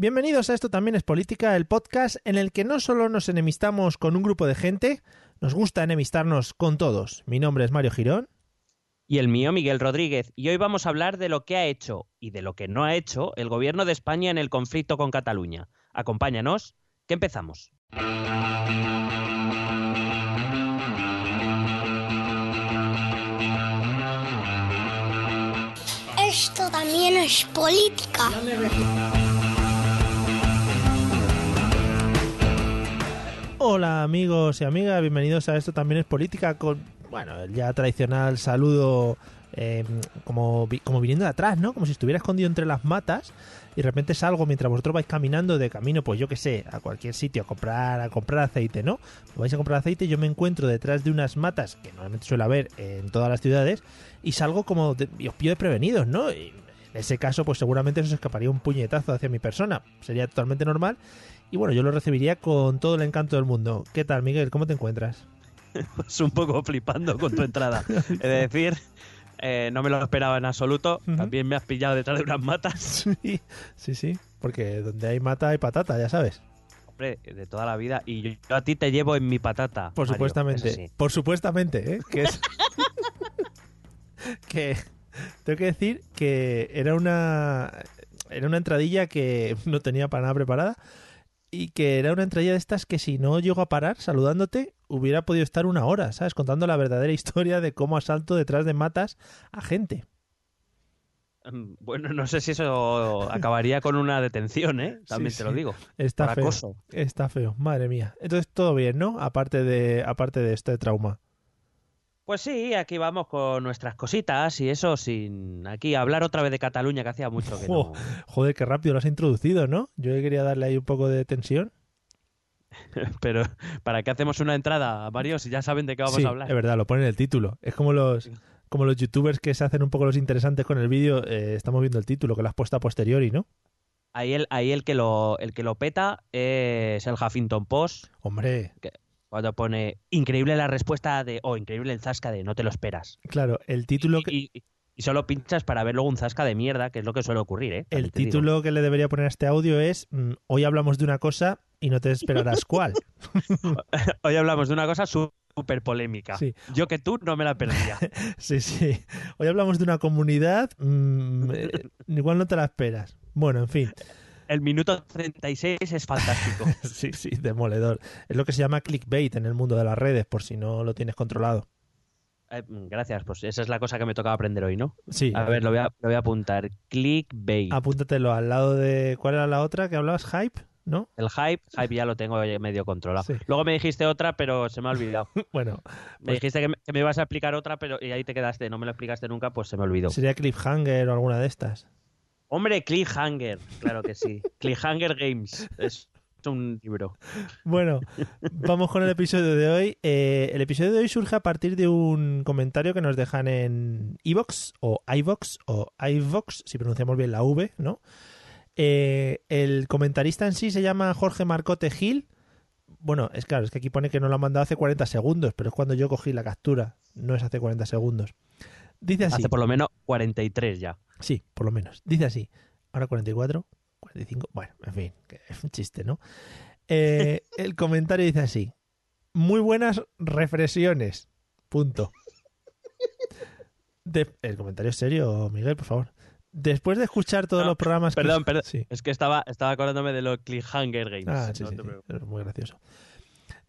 Bienvenidos a Esto también es política, el podcast en el que no solo nos enemistamos con un grupo de gente, nos gusta enemistarnos con todos. Mi nombre es Mario Girón. Y el mío, Miguel Rodríguez. Y hoy vamos a hablar de lo que ha hecho y de lo que no ha hecho el gobierno de España en el conflicto con Cataluña. Acompáñanos, que empezamos. También es política. Hola amigos y amigas, bienvenidos a Esto también es política con, bueno, el ya tradicional saludo eh, como, como viniendo de atrás, ¿no? Como si estuviera escondido entre las matas y de repente salgo mientras vosotros vais caminando de camino, pues yo que sé, a cualquier sitio a comprar, a comprar aceite, ¿no? Vais a comprar aceite yo me encuentro detrás de unas matas que normalmente suele haber en todas las ciudades y salgo como os pillo desprevenidos, ¿no? En ese caso, pues seguramente os escaparía un puñetazo hacia mi persona. Sería totalmente normal. Y bueno, yo lo recibiría con todo el encanto del mundo. ¿Qué tal, Miguel? ¿Cómo te encuentras? Pues un poco flipando con tu entrada. Es decir, eh, no me lo esperaba en absoluto. También me has pillado detrás de unas matas. Sí, sí, sí. Porque donde hay mata hay patata, ya sabes. Hombre, de toda la vida. Y yo, yo a ti te llevo en mi patata. Por Mario, supuestamente. sí. Por supuestamente, ¿eh? Que es. que. Tengo que decir que era una. Era una entradilla que no tenía para nada preparada. Y que era una entradilla de estas que si no llego a parar saludándote, hubiera podido estar una hora, ¿sabes? Contando la verdadera historia de cómo asalto detrás de matas a gente. Mm, Bueno, no sé si eso acabaría con una detención, ¿eh? También Sí, te lo digo. Está feo. acoso. Está feo, madre mía. Entonces todo bien, ¿no? Aparte de, aparte de este trauma. Pues sí, aquí vamos con nuestras cositas y eso sin aquí hablar otra vez de Cataluña que hacía mucho que no. Jo, Joder, qué rápido lo has introducido, ¿no? Yo quería darle ahí un poco de tensión. Pero ¿para qué hacemos una entrada, Mario? Si ya saben de qué vamos sí, a hablar. es verdad, lo pone en el título. Es como los, como los youtubers que se hacen un poco los interesantes con el vídeo. eh, estamos viendo el título, que lo has puesto a posteriori, ¿no? Ahí el, ahí el que lo el que lo peta es el Huffington Post Hombre, cuando pone increíble la respuesta de o increíble el zasca de no te lo esperas. claro, el título y, que, y- y solo pinchas para ver luego un zasca de mierda, que es lo que suele ocurrir, ¿eh? También el digo. título que le debería poner a este audio es mm, Hoy hablamos de una cosa y no te esperarás cuál. Hoy hablamos de una cosa súper polémica. Sí. Yo que tú no me la perdía. Sí, sí. Hoy hablamos de una comunidad. mm, eh, igual no te la esperas. Bueno, en fin. El minuto 36 es fantástico. Sí, sí, demoledor. Es lo que se llama clickbait en el mundo de las redes, por si no lo tienes controlado. Eh, gracias, pues esa es la cosa que me tocaba aprender hoy, ¿no? Sí. A ver, lo voy a, lo voy a apuntar. Clickbait. Apúntatelo al lado de. ¿Cuál era la otra que hablabas? Hype, ¿no? El hype, hype ya lo tengo medio controlado. Sí. Luego me dijiste otra, pero se me ha olvidado. Bueno, Me Pues- dijiste que me, que me ibas a explicar otra, pero y ahí te quedaste. No me lo explicaste nunca, pues se me olvidó. sería Cliffhanger o alguna de estas. Hombre, Cliffhanger, claro que sí. Cliffhanger Games. Es un libro. Bueno, vamos con el episodio de hoy. Eh, el episodio de hoy surge a partir de un comentario que nos dejan en iVox o iVox o iVox, si pronunciamos bien la V, ¿no? Eh, el comentarista en sí se llama Jorge Marcote Gil. Bueno, es claro, es que aquí pone que no lo ha mandado hace 40 segundos, pero es cuando yo cogí la captura, no es hace 40 segundos. Dice así. Hace por lo menos 43 ya. Sí, por lo menos. Dice así. Ahora 44, 45. Bueno, en fin, es un chiste, ¿no? Eh, el comentario dice así. Muy buenas reflexiones. Punto. De- el comentario es serio, Miguel, por favor. Después de escuchar todos No, los programas que- Perdón, perdón. Sí. Es que estaba, estaba acordándome de los Cliffhanger Games. Ah, sí, No sí, te sí, preocupes. es muy gracioso.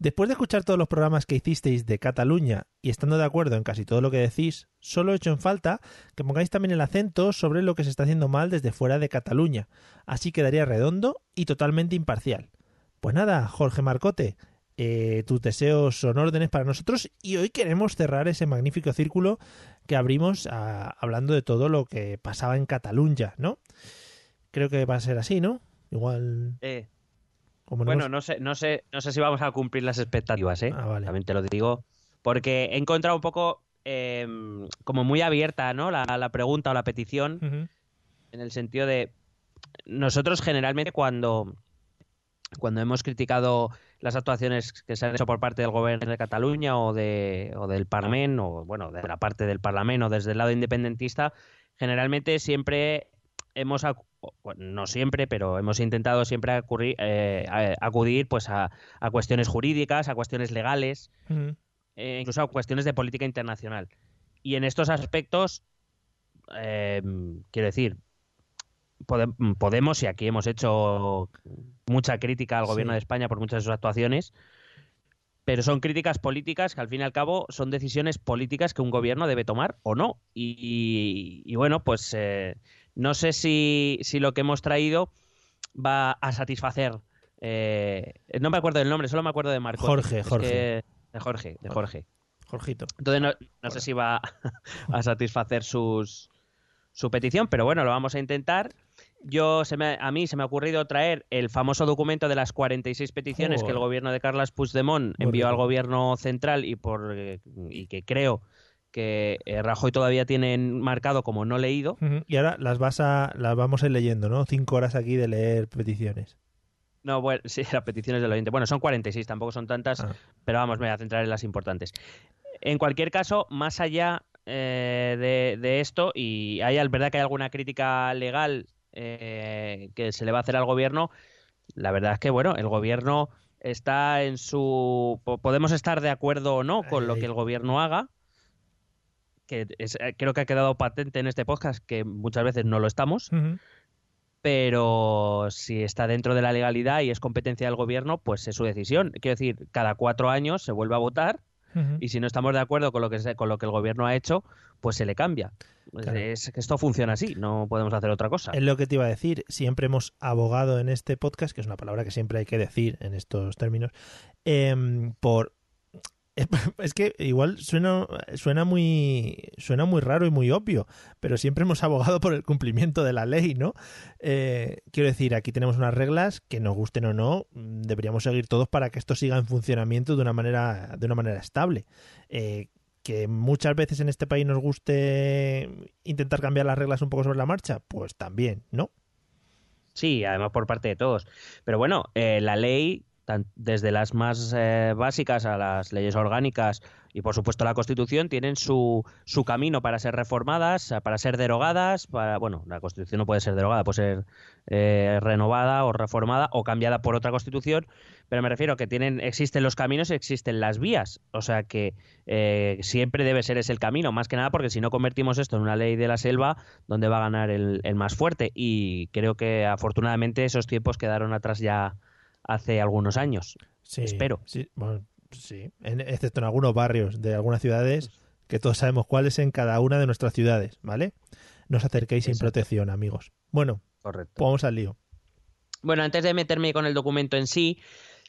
Después de escuchar todos los programas que hicisteis de Cataluña y estando de acuerdo en casi todo lo que decís, solo he hecho en falta que pongáis también el acento sobre lo que se está haciendo mal desde fuera de Cataluña. Así quedaría redondo y totalmente imparcial. Pues nada, Jorge Marcote, eh, tus deseos son órdenes para nosotros y hoy queremos cerrar ese magnífico círculo que abrimos ah, hablando de todo lo que pasaba en Cataluña, ¿no? Creo que va a ser así, ¿no? Igual... Eh, Como no bueno, hemos- no sé, no sé, no sé si vamos a cumplir las expectativas, ¿eh? Ah, vale. También te lo digo. Porque he encontrado un poco eh, como muy abierta, ¿no? La, la pregunta o la petición. En el sentido de nosotros generalmente cuando cuando hemos criticado las actuaciones que se han hecho por parte del gobierno de Cataluña o de o del Parlamento o bueno de la parte del Parlamento o desde el lado independentista generalmente siempre hemos no siempre pero hemos intentado siempre acurrir- eh, acudir pues a, a cuestiones jurídicas a cuestiones legales eh, incluso a cuestiones de política internacional. Y en estos aspectos, eh, quiero decir, pode- podemos, y aquí hemos hecho mucha crítica al gobierno Sí. de España por muchas de sus actuaciones, pero son críticas políticas que al fin y al cabo son decisiones políticas que un gobierno debe tomar o no. Y, y- y bueno, pues eh, no sé si, si lo que hemos traído va a satisfacer. eh, no me acuerdo del nombre, solo me acuerdo de Marco. Jorge, Jorge. de Jorge, de Jorge. Jorgito. Entonces no, no sé si va a satisfacer sus, su petición, pero bueno, lo vamos a intentar. Yo se me- a mí se me ha ocurrido traer el famoso documento de las 46 peticiones que el gobierno de Carles Puigdemont envió al gobierno central y por eh, y que creo que eh, Rajoy todavía tiene marcado como no leído. Y ahora las vas a las vamos a ir leyendo, ¿no? Cinco horas aquí de leer peticiones. No, bueno, sí, las peticiones del oyente. Bueno, son 46, tampoco son tantas, Ah. pero vamos, me voy a centrar en las importantes. En cualquier caso, más allá eh, de, de esto, y hay al verdad que hay alguna crítica legal eh, que se le va a hacer al gobierno, la verdad es que, bueno, el gobierno está en su... po- Podemos estar de acuerdo o no con lo que el gobierno haga, que es- eh, creo que ha quedado patente en este podcast que muchas veces no lo estamos, pero si está dentro de la legalidad y es competencia del gobierno, pues es su decisión. Quiero decir, cada cuatro años se vuelve a votar y si no estamos de acuerdo con lo que se- con lo que el gobierno ha hecho, pues se le cambia. Claro. Es que esto funciona así, no podemos hacer otra cosa. Es lo que te iba a decir. Siempre hemos abogado en este podcast, que es una palabra que siempre hay que decir en estos términos, em, por es que igual suena suena muy suena muy raro y muy obvio, pero siempre hemos abogado por el cumplimiento de la ley, ¿no? Eh, quiero decir, aquí tenemos unas reglas que nos gusten o no, deberíamos seguir todos para que esto siga en funcionamiento de una manera de una manera estable. Eh, que muchas veces en este país nos guste intentar cambiar las reglas un poco sobre la marcha, pues también, ¿no? Sí, además por parte de todos. Pero bueno, eh, la ley, desde las más eh, básicas a las leyes orgánicas y por supuesto la Constitución, tienen su, su camino para ser reformadas, para ser derogadas. Para, bueno, la Constitución no puede ser derogada, puede ser eh, renovada o reformada o cambiada por otra Constitución. Pero me refiero que tienen, existen los caminos y existen las vías. O sea que eh, siempre debe ser ese el camino, más que nada porque si no convertimos esto en una ley de la selva, donde va a ganar el, el más fuerte. Y creo que afortunadamente esos tiempos quedaron atrás ya hace algunos años. Sí, Espero. Sí, bueno, sí. En- excepto en algunos barrios de algunas ciudades, que todos sabemos cuáles en cada una de nuestras ciudades, ¿vale? No os acerquéis sin protección, amigos. Bueno, Correcto. pues vamos al lío. Bueno, antes de meterme con el documento en sí,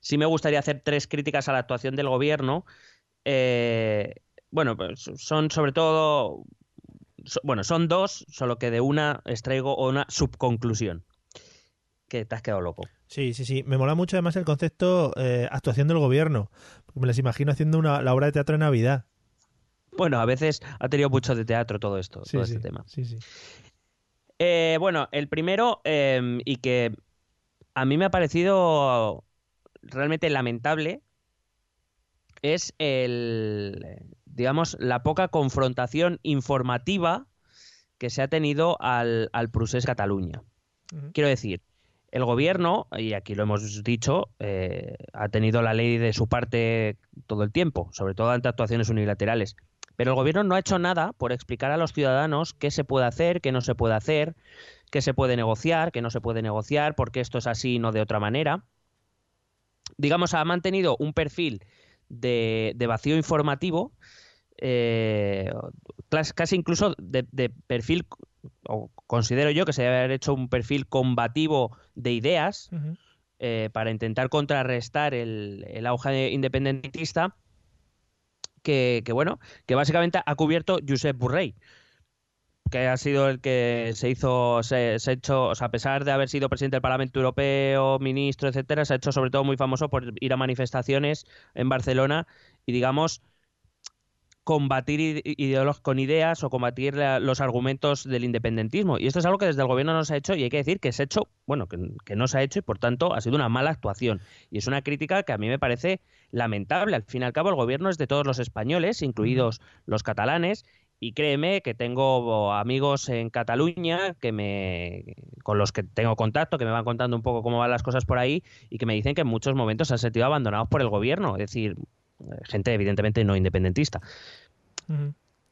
sí me gustaría hacer tres críticas a la actuación del gobierno. Eh, bueno, pues son sobre todo, so- bueno, son dos, solo que de una extraigo una subconclusión. Que te has quedado loco. Sí, sí, sí. Me mola mucho además el concepto eh, actuación del gobierno. Me las imagino haciendo una, la obra de teatro de Navidad. Bueno, a veces ha tenido mucho de teatro todo esto, Sí, todo sí, este tema. Sí, sí. Eh, bueno, el primero, eh, y que a mí me ha parecido realmente lamentable, es el, digamos, la poca confrontación informativa que se ha tenido al, al procés Cataluña. Quiero decir, el gobierno, y aquí lo hemos dicho, eh, ha tenido la ley de su parte todo el tiempo, sobre todo ante actuaciones unilaterales. Pero el gobierno no ha hecho nada por explicar a los ciudadanos qué se puede hacer, qué no se puede hacer, qué se puede negociar, qué no se puede negociar, por qué esto es así y no de otra manera. Digamos, ha mantenido un perfil de, vacío informativo, eh, casi incluso de, de perfil, o considero yo que se debe haber hecho un perfil combativo de ideas, eh, para intentar contrarrestar el, el auge independentista que, que, bueno, que básicamente ha cubierto Josep Borrell, que ha sido el que se hizo, se, se ha hecho, o sea, a pesar de haber sido presidente del Parlamento Europeo, ministro, etcétera, se ha hecho sobre todo muy famoso por ir a manifestaciones en Barcelona y digamos combatir con ideas o combatir la- los argumentos del independentismo. Y esto es algo que desde el gobierno no se ha hecho y hay que decir que se ha hecho, bueno, que, que no se ha hecho y por tanto ha sido una mala actuación. Y es una crítica que a mí me parece lamentable. Al fin y al cabo el gobierno es de todos los españoles, incluidos los catalanes. Y créeme que tengo amigos en Cataluña que me, con los que tengo contacto, que me van contando un poco cómo van las cosas por ahí y que me dicen que en muchos momentos se han sentido abandonados por el gobierno. Es decir, gente evidentemente no independentista.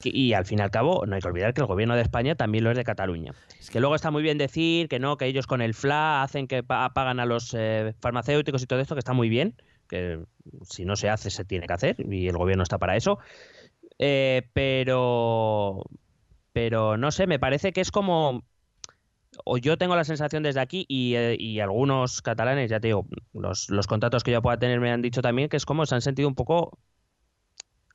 Y, y al fin y al cabo, no hay que olvidar que el gobierno de España también lo es de Cataluña. Que luego está muy bien decir que no, que ellos con el FLA hacen que pa- pagan a los eh, farmacéuticos y todo esto, que está muy bien, que si no se hace, se tiene que hacer, y el gobierno está para eso. Eh, pero, pero no sé, me parece que es como, o yo tengo la sensación desde aquí, y, eh, y algunos catalanes, ya te digo, los, los contactos que yo pueda tener me han dicho también que es como se han sentido un poco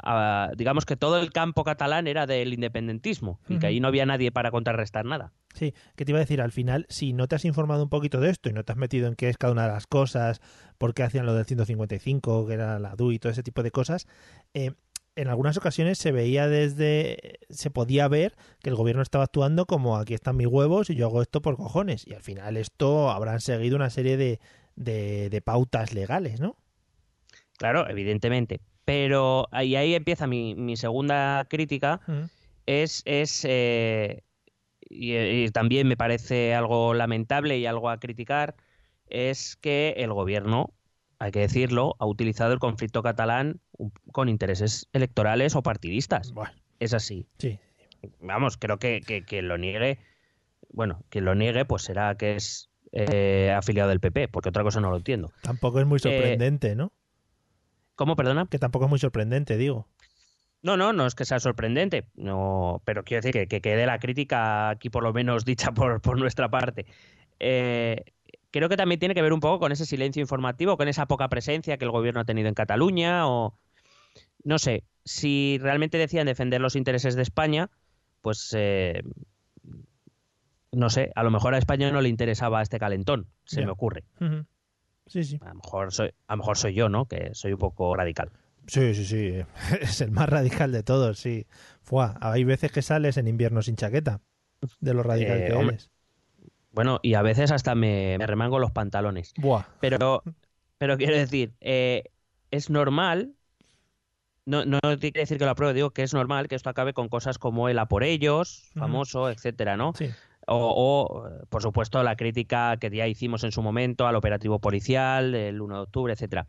ah, digamos que todo el campo catalán era del independentismo y que ahí no había nadie para contrarrestar nada. Sí, que te iba a decir, al final, si no te has informado un poquito de esto y no te has metido en qué es cada una de las cosas, por qué hacían lo del 155, que era la DU y todo ese tipo de cosas, eh, en algunas ocasiones se veía desde, se podía ver que el gobierno estaba actuando como aquí están mis huevos y yo hago esto por cojones. Y al final esto habrán seguido una serie de, de, de pautas legales, ¿no? Claro, evidentemente. Pero ahí, ahí empieza mi, mi segunda crítica, Ujú. es, es eh, y, y también me parece algo lamentable y algo a criticar, es que el gobierno, hay que decirlo, ha utilizado el conflicto catalán con intereses electorales o partidistas. Bueno, Es así. sí. vamos, creo que, que, que lo niegue, bueno, que lo niegue, pues será que es eh, afiliado del PP, porque otra cosa no lo entiendo. Tampoco es muy sorprendente, ¿no? ¿Cómo, perdona? Que tampoco es muy sorprendente, digo. No, no, no es que sea sorprendente, no, pero quiero decir que, que quede la crítica aquí por lo menos dicha por, por nuestra parte. Eh, creo que también tiene que ver un poco con ese silencio informativo, con esa poca presencia que el gobierno ha tenido en Cataluña, o no sé, si realmente decían defender los intereses de España, pues eh, no sé, a lo mejor a España no le interesaba este calentón, se me ocurre. Sí, sí. A lo mejor soy, a lo mejor soy yo, ¿no? Que soy un poco radical. Sí, sí, sí. Es el más radical de todos, sí. Fua, hay veces que sales en invierno sin chaqueta. De lo radical Eh, que eres. Bueno, y a veces hasta me, me remango los pantalones. Buah. Pero, pero quiero decir, eh, es normal, no, no quiere decir que lo apruebe, digo que es normal que esto acabe con cosas como el a por ellos, famoso, etcétera, ¿no? Sí. O, o, por supuesto, la crítica que ya hicimos en su momento al operativo policial, el 1 de octubre, etcétera.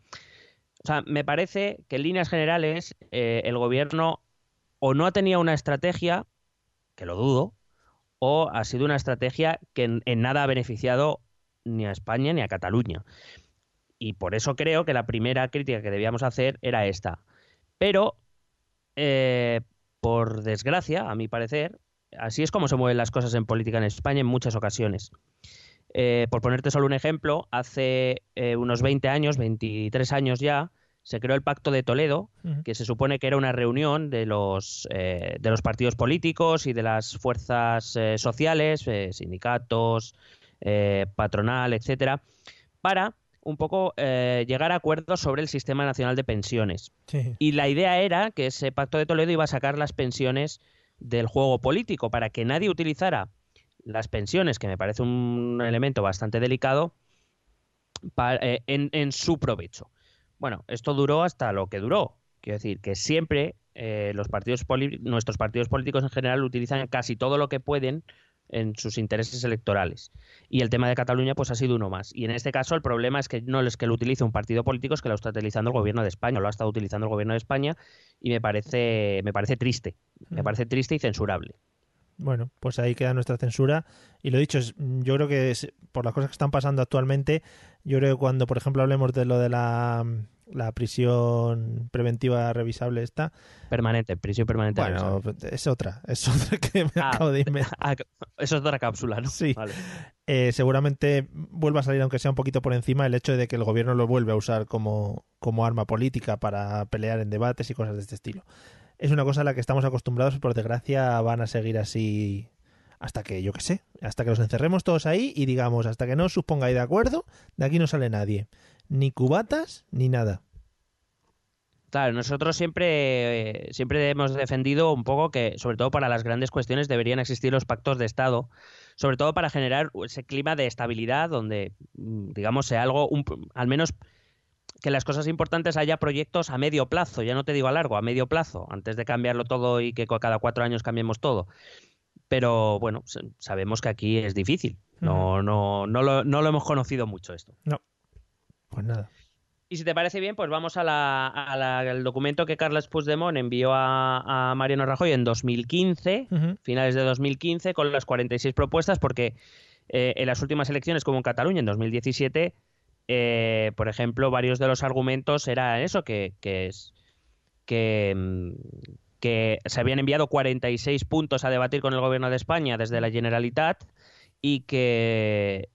O sea, me parece que en líneas generales eh, el gobierno o no ha tenido una estrategia, que lo dudo, o ha sido una estrategia que en, nada ha beneficiado ni a España ni a Cataluña. Y por eso creo que la primera crítica que debíamos hacer era esta. Pero, eh, por desgracia, a mi parecer, así es como se mueven las cosas en política en España en muchas ocasiones. Eh, por ponerte solo un ejemplo, hace eh, unos 20 años, 23 años ya, se creó el Pacto de Toledo, que se supone que era una reunión de los, eh, de los partidos políticos y de las fuerzas eh, sociales, eh, sindicatos, eh, patronal, etcétera, para un poco eh, llegar a acuerdos sobre el sistema nacional de pensiones. Sí. Y la idea era que ese pacto de Toledo iba a sacar las pensiones del juego político para que nadie utilizara las pensiones, que me parece un elemento bastante delicado, en, en su provecho. Bueno, esto duró hasta lo que duró. Quiero decir que siempre eh, los partidos nuestros partidos políticos en general utilizan casi todo lo que pueden en sus intereses electorales. Y el tema de Cataluña pues ha sido uno más. Y en este caso el problema es que no es que lo utilice un partido político, es que lo está utilizando el gobierno de España, lo ha estado utilizando el gobierno de España y me parece me parece triste, me Mm. parece triste y censurable. Bueno, pues ahí queda nuestra censura. Y lo dicho, es- yo creo que por las cosas que están pasando actualmente, yo creo que cuando, por ejemplo, hablemos de lo de la, la prisión preventiva revisable esta, Permanente, prisión permanente. bueno, es otra, es otra que me Ah. acabo de inventar. Ah, eso es otra cápsula, ¿no? Sí. Vale. Eh, seguramente vuelva a salir, aunque sea un poquito por encima, el hecho de que el gobierno lo vuelve a usar como, como arma política para pelear en debates y cosas de este estilo. Es una cosa a la que estamos acostumbrados, por desgracia van a seguir así hasta que, yo qué sé, hasta que los encerremos todos ahí y digamos, hasta que no os pongáis de acuerdo, de aquí no sale nadie. Ni cubatas, ni nada. Claro, nosotros siempre, eh, siempre hemos defendido un poco que, sobre todo para las grandes cuestiones, deberían existir los pactos de Estado, sobre todo para generar ese clima de estabilidad donde, mm, digamos, sea algo, al menos que las cosas importantes haya proyectos a medio plazo, ya no te digo a largo, a medio plazo, antes de cambiarlo todo y que cada cuatro años cambiemos todo. Pero bueno, sabemos que aquí es difícil. No, no, no, lo, no lo hemos conocido mucho esto. Pues nada. Y si te parece bien, pues vamos a la- a la- al documento que Carles Puigdemont envió a, a Mariano Rajoy en 2015, Ujú. finales de 2015, con las 46 propuestas, porque eh, en las últimas elecciones, como en Cataluña en 2017, eh, por ejemplo, varios de los argumentos eran eso, que, es que, mm, que se habían enviado 46 puntos a debatir con el gobierno de España desde la Generalitat y que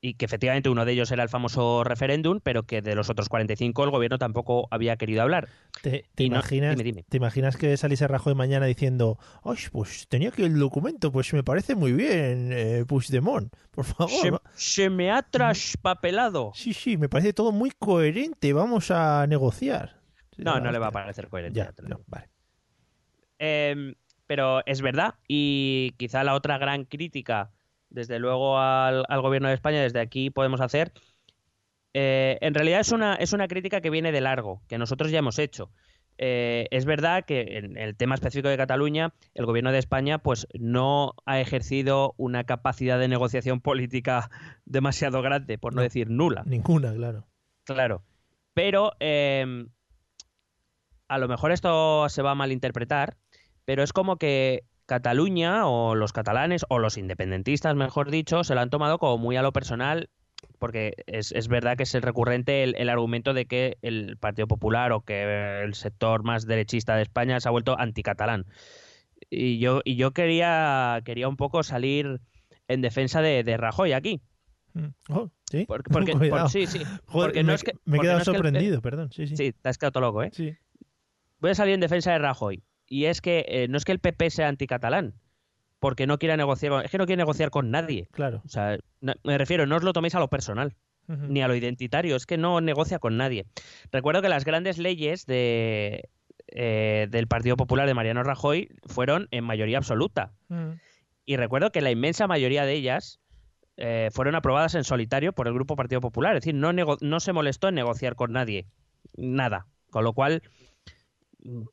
y que efectivamente uno de ellos era el famoso referéndum, pero que de los otros 45 el gobierno tampoco había querido hablar. ¿Te, te Y no- imaginas, dime, dime. ¿Te imaginas que saliese Rajoy mañana diciendo, ¡ay, pues tenía aquí el documento, pues me parece muy bien, eh, Puigdemont, por favor! Se, me ha traspapelado. Sí, sí, me parece todo muy coherente, vamos a negociar. No, no le va a parecer coherente. Ya, no, vale. Eh, pero es verdad, y quizá la otra gran crítica, desde luego, al, al gobierno de España, desde aquí podemos hacer, eh, en realidad es una, es una crítica que viene de largo, que nosotros ya hemos hecho. Eh, es verdad que en el tema específico de Cataluña, el gobierno de España pues no ha ejercido una capacidad de negociación política demasiado grande, por no, No. decir nula. Ninguna, claro. Claro. Pero eh, a lo mejor esto se va a malinterpretar, pero es como que Cataluña o los catalanes o los independentistas, mejor dicho, se lo han tomado como muy a lo personal, porque es, es verdad que es el recurrente el, el argumento de que el Partido Popular o que el sector más derechista de España se ha vuelto anticatalán. Y yo, y yo quería, quería un poco salir en defensa de, de Rajoy aquí. Mm. Oh, ¿sí? Porque, porque- por- sí, sí. Joder, porque me, no es que, me he quedado no es que el- sorprendido, perdón. Sí, sí. Sí, te has quedado todo loco, ¿eh? Sí. Voy a salir en defensa de Rajoy. Y es que eh, no es que el PP sea anticatalán, porque no quiera negociar, con- es que no quiere negociar con nadie. Claro. O sea, no- me refiero, no os lo toméis a lo personal, ni a lo identitario, es que no negocia con nadie. Recuerdo que las grandes leyes de, eh, del Partido Popular de Mariano Rajoy fueron en mayoría absoluta. Mm. Y recuerdo que la inmensa mayoría de ellas eh, fueron aprobadas en solitario por el Grupo Partido Popular. Es decir, no, no se molestó en negociar con nadie. Nada. Con lo cual,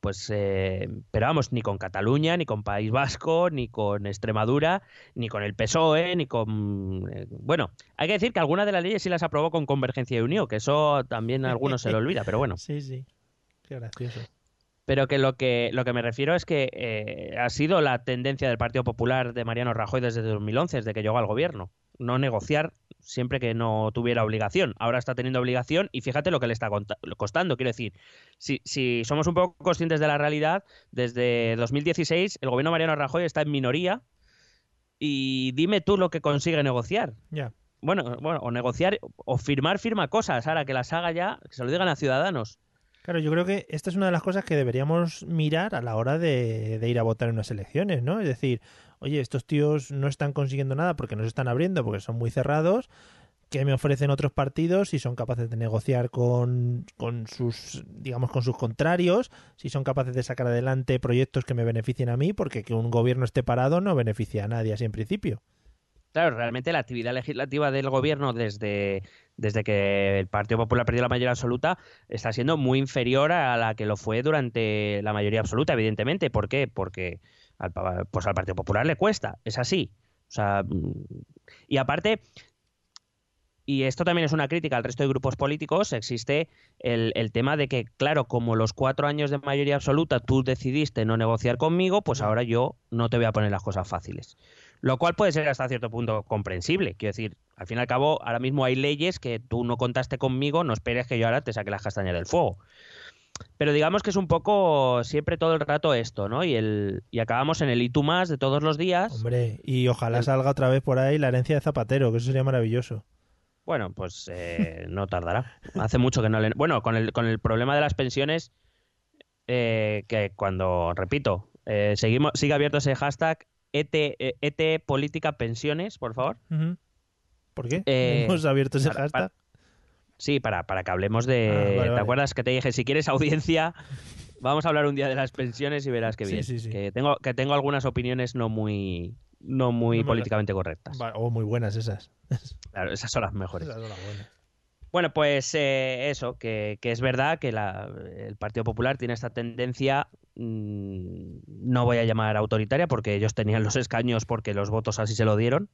pues, eh, pero vamos, ni con Cataluña, ni con País Vasco, ni con Extremadura, ni con el PSOE, ni con... eh, bueno, hay que decir que algunas de las leyes sí las aprobó con Convergencia y Unión, que eso también a algunos se le olvida, pero bueno. Sí, sí. Qué gracioso. Pero que lo que lo que me refiero es que eh, ha sido la tendencia del Partido Popular de Mariano Rajoy desde 2011, desde que llegó al gobierno. No negociar siempre que no tuviera obligación. Ahora está teniendo obligación y fíjate lo que le está costando. Quiero decir, si, si somos un poco conscientes de la realidad, desde 2016 el gobierno de Mariano Rajoy está en minoría y dime tú lo que consigue negociar. Ya. Bueno, bueno, o negociar o firmar firma cosas, ahora que las haga ya, que se lo digan a ciudadanos. Claro, yo creo que esta es una de las cosas que deberíamos mirar a la hora de, de ir a votar en unas elecciones, ¿no? Es decir, oye, estos tíos no están consiguiendo nada porque no se están abriendo, porque son muy cerrados, ¿qué me ofrecen otros partidos si son capaces de negociar con, con sus, digamos, con sus contrarios, si son capaces de sacar adelante proyectos que me beneficien a mí, porque que un gobierno esté parado no beneficia a nadie así en principio. Claro, realmente la actividad legislativa del gobierno desde, desde que el Partido Popular perdió la mayoría absoluta está siendo muy inferior a la que lo fue durante la mayoría absoluta, evidentemente. ¿Por qué? Porque al, pues al Partido Popular le cuesta, es así. O sea, mm, y aparte, y esto también es una crítica al resto de grupos políticos, existe el, el, tema de que, claro, como los cuatro años de mayoría absoluta tú decidiste no negociar conmigo, pues ahora yo no te voy a poner las cosas fáciles. Lo cual puede ser hasta cierto punto comprensible. Quiero decir, al fin y al cabo, ahora mismo hay leyes que tú no contaste conmigo, no esperes que yo ahora te saque las castañas del fuego. Pero digamos que es un poco siempre todo el rato esto, ¿no? Y el y acabamos en el y tú más de todos los días. Hombre, y ojalá salga otra vez por ahí la herencia de Zapatero, que eso sería maravilloso. Bueno, pues eh, no tardará. Hace mucho que no le... Bueno, con el, con el problema de las pensiones, eh, que cuando, repito, eh, seguimos, sigue abierto ese hashtag, ET, ET Política Pensiones, por favor. Uh -huh. ¿Por qué? Eh, Hemos abierto ese para- hashtag. Sí, para, para que hablemos de... Ah, vale, ¿Te vale. acuerdas que te dije, si quieres audiencia, vamos a hablar un día de las pensiones y verás que Sí, bien. sí, sí. Que, tengo, que tengo algunas opiniones no muy, no muy No políticamente correctas. Oh, muy buenas esas. Claro, esas son las mejores. Esas son las buenas. Bueno, pues eh, eso, que, que es verdad que la- el Partido Popular tiene esta tendencia, mm, no voy a llamar autoritaria porque ellos tenían los escaños porque los votos así se lo dieron,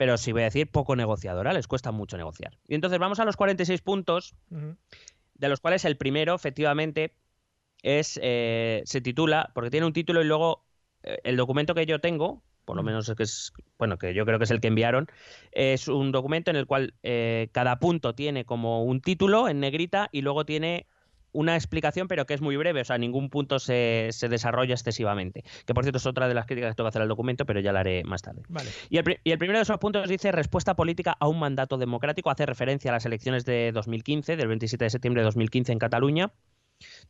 pero sí voy a decir poco negociadora, les cuesta mucho negociar. Y entonces vamos a los 46 puntos, de los cuales el primero, efectivamente, es eh, se titula, porque tiene un título y luego eh, el documento que yo tengo, por lo menos es que es, bueno, que yo creo que es el que enviaron, es un documento en el cual eh, cada punto tiene como un título en negrita y luego tiene una explicación, pero que es muy breve, o sea, ningún punto se, se desarrolla excesivamente. Que por cierto es otra de las críticas que tengo que hacer al documento, pero ya la haré más tarde. Vale. Y el, y el primero de esos puntos dice respuesta política a un mandato democrático. Hace referencia a las elecciones de 2015, del 27 de septiembre de 2015 en Cataluña,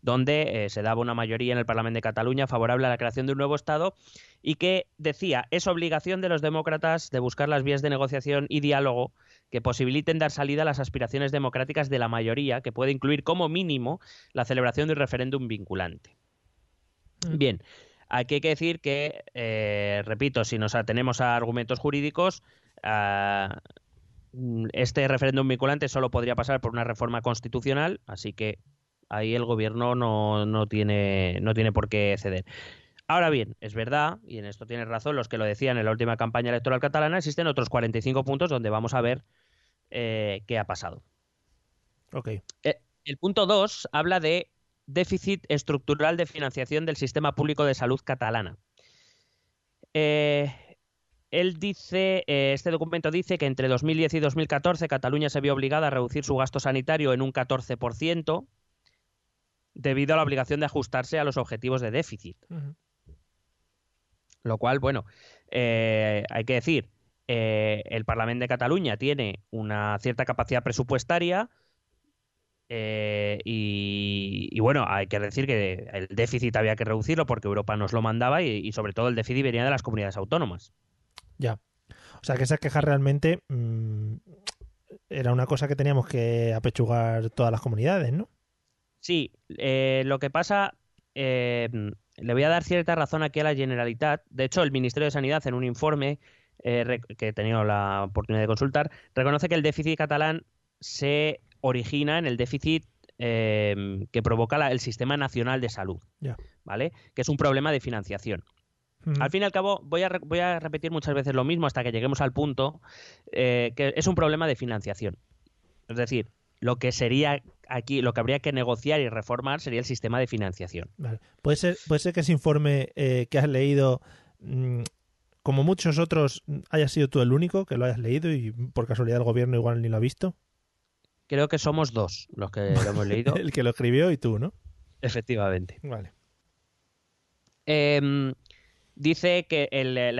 donde eh, se daba una mayoría en el Parlamento de Cataluña favorable a la creación de un nuevo Estado y que decía es obligación de los demócratas de buscar las vías de negociación y diálogo que posibiliten dar salida a las aspiraciones democráticas de la mayoría, que puede incluir como mínimo la celebración de un referéndum vinculante. Mm. Bien, aquí hay que decir que, eh, repito, si nos atenemos a argumentos jurídicos, ah, mm, este referéndum vinculante solo podría pasar por una reforma constitucional, así que ahí el gobierno no, no tiene, no tiene por qué ceder. Ahora bien, es verdad, y en esto tienen razón los que lo decían en la última campaña electoral catalana, existen otros 45 puntos donde vamos a ver eh, qué ha pasado. Ok. Eh, El punto 2 habla de déficit estructural de financiación del sistema público de salud catalana. Eh, él dice, este documento dice que entre 2010 y 2014 Cataluña se vio obligada a reducir su gasto sanitario en un 14% debido a la obligación de ajustarse a los objetivos de déficit. Lo cual, bueno, eh, hay que decir, eh, el Parlamento de Cataluña tiene una cierta capacidad presupuestaria eh, y, y, bueno, hay que decir que el déficit había que reducirlo porque Europa nos lo mandaba y, y sobre todo el déficit venía de las comunidades autónomas. Ya. O sea que esa queja realmente mm, era una cosa que teníamos que apechugar todas las comunidades, ¿no? Sí, eh, lo que pasa, eh, le voy a dar cierta razón aquí a la Generalitat. De hecho, el Ministerio de Sanidad en un informe eh, que he tenido la oportunidad de consultar, reconoce que el déficit catalán se origina en el déficit eh, que provoca la- el Sistema Nacional de Salud. ¿vale? Que es un problema de financiación. Al fin y al cabo, voy a, re- voy a repetir muchas veces lo mismo hasta que lleguemos al punto eh, que es un problema de financiación. Es decir, lo que sería aquí, lo que habría que negociar y reformar sería el sistema de financiación. Vale. Puede ser, puede ser que ese informe eh, que has leído, mm, como muchos otros, hayas sido tú el único que lo hayas leído y por casualidad el gobierno igual ni lo ha visto. Creo que somos dos los que lo hemos leído, El que lo escribió y tú, ¿no? efectivamente. Vale. Eh, dice que el- la,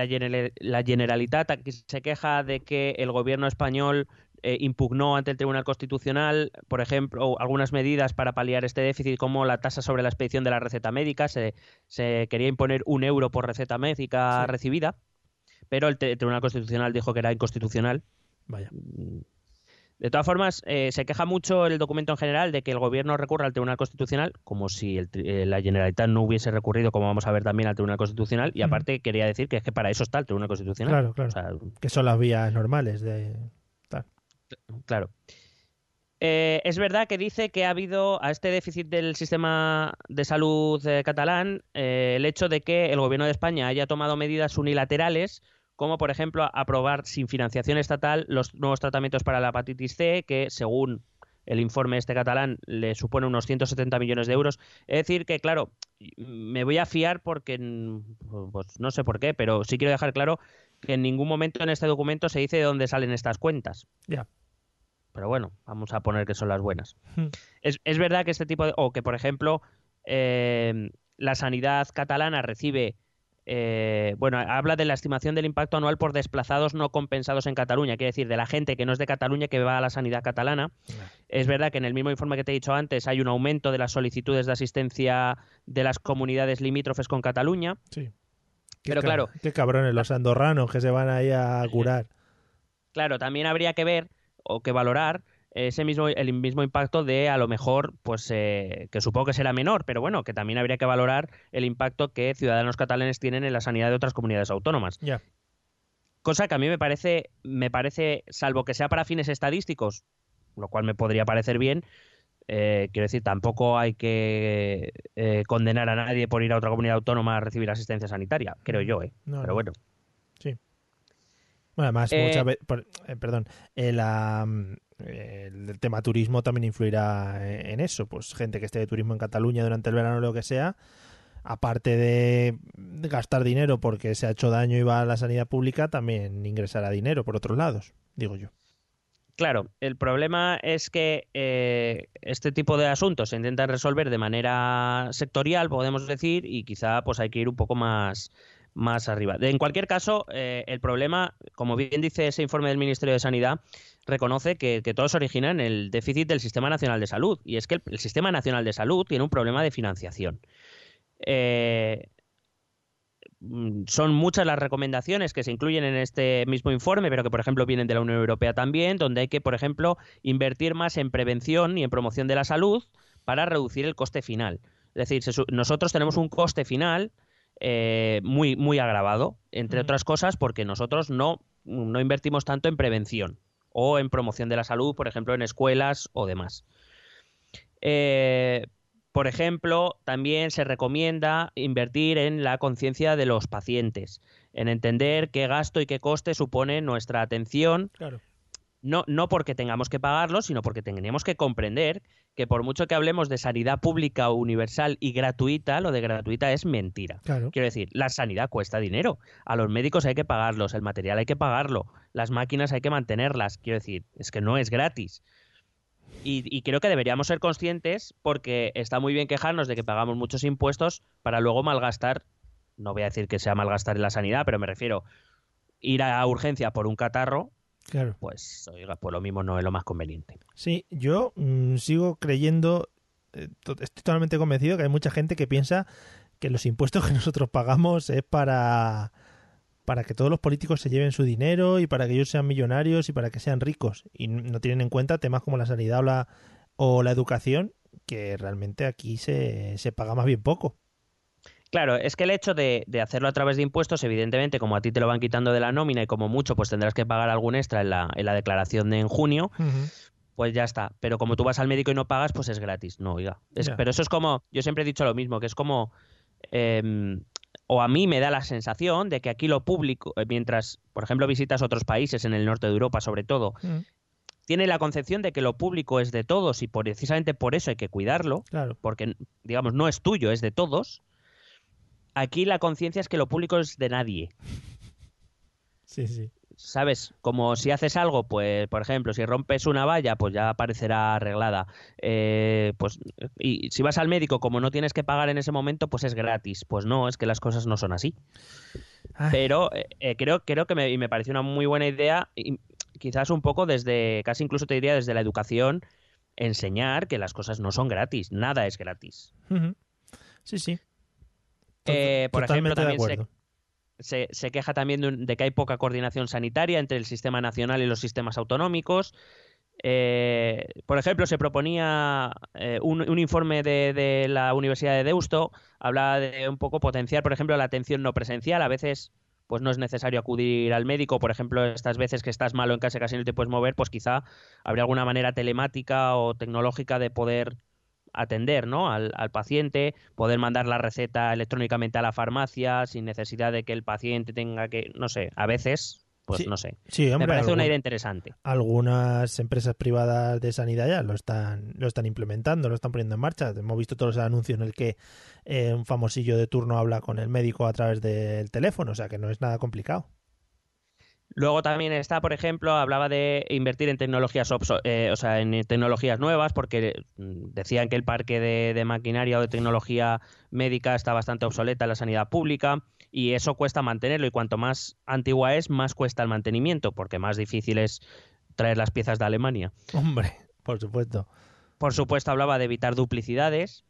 la Generalitat aquí se queja de que el gobierno español eh, impugnó ante el Tribunal Constitucional, por ejemplo, algunas medidas para paliar este déficit, como la tasa sobre la expedición de la receta médica. Se, se quería imponer un euro por receta médica recibida, pero el, Tribunal Constitucional dijo que era inconstitucional. Vaya. De todas formas, eh, se queja mucho el documento en general de que el gobierno recurra al Tribunal Constitucional, como si el eh, la Generalitat no hubiese recurrido, como vamos a ver también, al Tribunal Constitucional. Y aparte, quería decir que es que para eso está el Tribunal Constitucional. Claro, claro. O sea, Que son las vías normales de... Claro. Eh, es verdad que dice que ha habido a este déficit del sistema de salud eh, catalán eh, el hecho de que el gobierno de España haya tomado medidas unilaterales, como por ejemplo aprobar sin financiación estatal los nuevos tratamientos para la hepatitis C, que según el informe este catalán le supone unos 170 millones de euros. Es decir, que claro, me voy a fiar porque, pues no sé por qué, pero sí quiero dejar claro que en ningún momento en este documento se dice de dónde salen estas cuentas. Ya. Pero bueno, vamos a poner que son las buenas. Hmm. Es, es verdad que este tipo de... O que, por ejemplo, eh, la sanidad catalana recibe... eh, bueno, habla de la estimación del impacto anual por desplazados no compensados en Cataluña, quiere decir, de la gente que no es de Cataluña que va a la sanidad catalana. Es verdad que en el mismo informe que te he dicho antes hay un aumento de las solicitudes de asistencia de las comunidades limítrofes con Cataluña. Sí. Pero claro. Qué cabrones los andorranos que se van ahí a curar. Claro, también habría que ver o que valorar ese mismo el mismo impacto de a lo mejor pues eh, que supongo que será menor pero bueno que también habría que valorar el impacto que ciudadanos catalanes tienen en la sanidad de otras comunidades autónomas. Cosa que a mí me parece me parece salvo que sea para fines estadísticos lo cual me podría parecer bien eh, quiero decir tampoco hay que eh, condenar a nadie por ir a otra comunidad autónoma a recibir asistencia sanitaria creo yo eh No, pero no. bueno Bueno, además, Eh, muchas veces, perdón, el, am, el tema turismo también influirá en eso. Pues gente que esté de turismo en Cataluña durante el verano o lo que sea, aparte de gastar dinero porque se ha hecho daño y va a la sanidad pública, también ingresará dinero por otros lados, digo yo. Claro, el problema es que eh, este tipo de asuntos se intentan resolver de manera sectorial, podemos decir, y quizá pues hay que ir un poco más, más arriba. En cualquier caso, eh, el problema, como bien dice ese informe del Ministerio de Sanidad, reconoce que, que todo se origina en el déficit del Sistema Nacional de Salud. Y es que el, Sistema Nacional de Salud tiene un problema de financiación. Eh, mm, son muchas las recomendaciones que se incluyen en este mismo informe, pero que, por ejemplo, vienen de la Unión Europea también, donde hay que, por ejemplo, invertir más en prevención y en promoción de la salud para reducir el coste final. Es decir, nosotros tenemos un coste final eh, muy, muy agravado, entre otras cosas, porque nosotros no, no invertimos tanto en prevención o en promoción de la salud, por ejemplo, en escuelas o demás. Eh, por ejemplo, también se recomienda invertir en la conciencia de los pacientes, en entender qué gasto y qué coste supone nuestra atención, Claro. No, no porque tengamos que pagarlo, sino porque tenemos que comprender que por mucho que hablemos de sanidad pública, universal y gratuita, lo de gratuita es mentira. Claro. Quiero decir, la sanidad cuesta dinero. A los médicos hay que pagarlos, el material hay que pagarlo, las máquinas hay que mantenerlas. Quiero decir, es que no es gratis. Y, y creo que deberíamos ser conscientes porque está muy bien quejarnos de que pagamos muchos impuestos para luego malgastar, no voy a decir que sea malgastar en la sanidad, pero me refiero ir a urgencia por un catarro, Claro. pues oiga, pues lo mismo no es lo más conveniente. Sí, yo mm, sigo creyendo, eh, to- estoy totalmente convencido que hay mucha gente que piensa que los impuestos que nosotros pagamos es para para que todos los políticos se lleven su dinero y para que ellos sean millonarios y para que sean ricos y no tienen en cuenta temas como la sanidad o la, o la educación que realmente aquí se, se paga más bien poco. Claro, es que el hecho de, de hacerlo a través de impuestos, evidentemente, como a ti te lo van quitando de la nómina y como mucho, pues tendrás que pagar algún extra en la, en la declaración de en junio, pues ya está. Pero como tú vas al médico y no pagas, pues es gratis. No, oiga. Es-. Pero eso es como, yo siempre he dicho lo mismo, que es como, em, o a mí me da la sensación de que aquí lo público, eh, mientras, por ejemplo, visitas otros países en el norte de Europa, sobre todo, Mm, tiene la concepción de que lo público es de todos y por- precisamente por eso hay que cuidarlo Claro. porque, digamos, no es tuyo, es de todos. Aquí la conciencia es que lo público es de nadie. Sí, sí. ¿Sabes? Como si haces algo, pues, por ejemplo, si rompes una valla, pues ya aparecerá arreglada. Eh, pues, y si vas al médico, como no tienes que pagar en ese momento, pues es gratis. Pues no, es que las cosas no son así. Ay, Pero eh, eh, creo, creo que me, y me pareció una muy buena idea y quizás un poco desde, casi incluso te diría desde la educación, enseñar que las cosas no son gratis, nada es gratis. Sí, sí. Eh, por ejemplo, Totalmente también se, se, se queja también de, un- de que hay poca coordinación sanitaria entre el sistema nacional y los sistemas autonómicos. Eh, por ejemplo, se proponía eh, un, un informe de, de la Universidad de Deusto, hablaba de un poco potenciar, por ejemplo, la atención no presencial. A veces pues no es necesario acudir al médico, por ejemplo, estas veces que estás malo en casa y casi no te puedes mover, pues quizá habría alguna manera telemática o tecnológica de poder atender ¿no? al, al paciente, poder mandar la receta electrónicamente a la farmacia sin necesidad de que el paciente tenga que, no sé, a veces, pues Sí, no sé. Sí, Me parece una idea interesante. algunas empresas privadas de sanidad ya lo están, lo están implementando, lo están poniendo en marcha. Hemos visto todos los anuncios en el que eh, un famosillo de turno habla con el médico a través del teléfono, o sea que no es nada complicado. Luego también está, por ejemplo, hablaba de invertir en tecnologías, eh, o sea, en tecnologías nuevas, porque mm, decían que el parque de, de maquinaria o de tecnología médica está bastante obsoleta en la sanidad pública y eso cuesta mantenerlo y cuanto más antigua es, más cuesta el mantenimiento, porque más difícil es traer las piezas de Alemania. Hombre, por supuesto. Por supuesto, hablaba de evitar duplicidades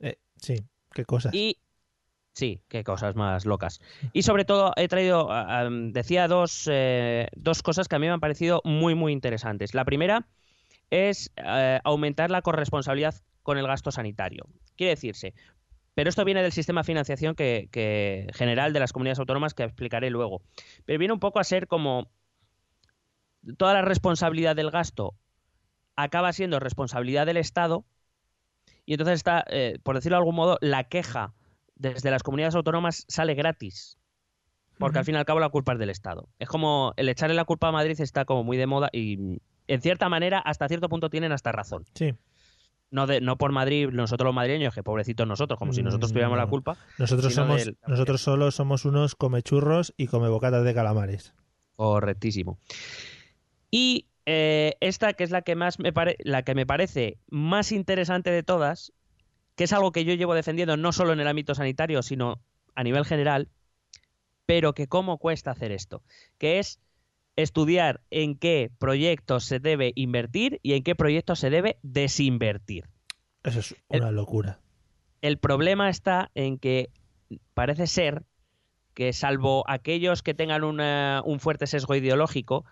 Eh, sí, qué cosas. y sí, qué cosas más locas. Y sobre todo he traído, decía dos, eh, dos cosas que a mí me han parecido muy, muy interesantes. La primera es eh, aumentar la corresponsabilidad con el gasto sanitario. Quiere decirse, pero esto viene del sistema de financiación que, que- general de las comunidades autónomas que explicaré luego. Pero viene un poco a ser como toda la responsabilidad del gasto acaba siendo responsabilidad del Estado y entonces está, eh, por decirlo de algún modo, la queja desde las comunidades autónomas sale gratis. Porque al fin y al cabo la culpa es del Estado. Es como el echarle la culpa a Madrid está como muy de moda y en cierta manera hasta cierto punto tienen hasta razón. Sí, No, de, no por Madrid, nosotros los madrileños, que pobrecitos nosotros, como si nosotros tuviéramos la culpa. nosotros somos, del- nosotros solo somos unos comechurros y come bocatas de calamares. Correctísimo. Y eh, esta, que es la que más me pare- la que me parece más interesante de todas, que es algo que yo llevo defendiendo no solo en el ámbito sanitario, sino a nivel general, pero que cómo cuesta hacer esto, que es estudiar en qué proyectos se debe invertir y en qué proyectos se debe desinvertir. Eso es El- una locura. El problema está en que parece ser que salvo aquellos que tengan una- un fuerte sesgo ideológico,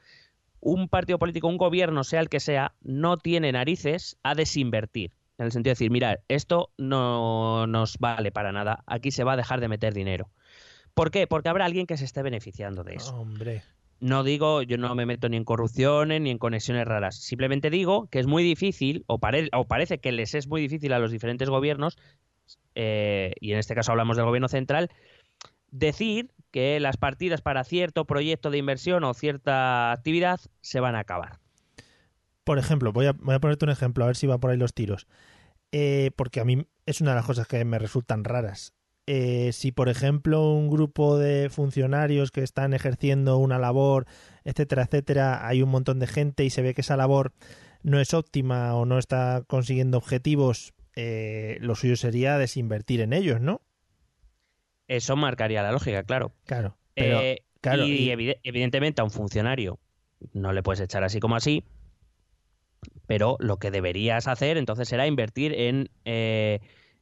un partido político, un gobierno, sea el que sea, no tiene narices a desinvertir. En el sentido de decir, mira, esto no nos vale para nada, aquí se va a dejar de meter dinero. ¿Por qué? Porque habrá alguien que se esté beneficiando de eso. Hombre, No digo, yo no me meto ni en corrupciones ni en conexiones raras. Simplemente digo que es muy difícil, o, pare- o parece que les es muy difícil a los diferentes gobiernos, eh, y en este caso hablamos del gobierno central, decir que las partidas para cierto proyecto de inversión o cierta actividad se van a acabar. Por ejemplo, voy a, voy a ponerte un ejemplo, a ver si va por ahí los tiros. Eh, porque a mí es una de las cosas que me resultan raras. Eh, si, por ejemplo, un grupo de funcionarios que están ejerciendo una labor, etcétera, etcétera, hay un montón de gente y se ve que esa labor no es óptima o no está consiguiendo objetivos, eh, lo suyo sería desinvertir en ellos, ¿no? Eso marcaría la lógica, claro. Claro. Pero, claro, y, y- evide- evidentemente a un funcionario no le puedes echar así como así, pero lo que deberías hacer entonces será invertir en eh,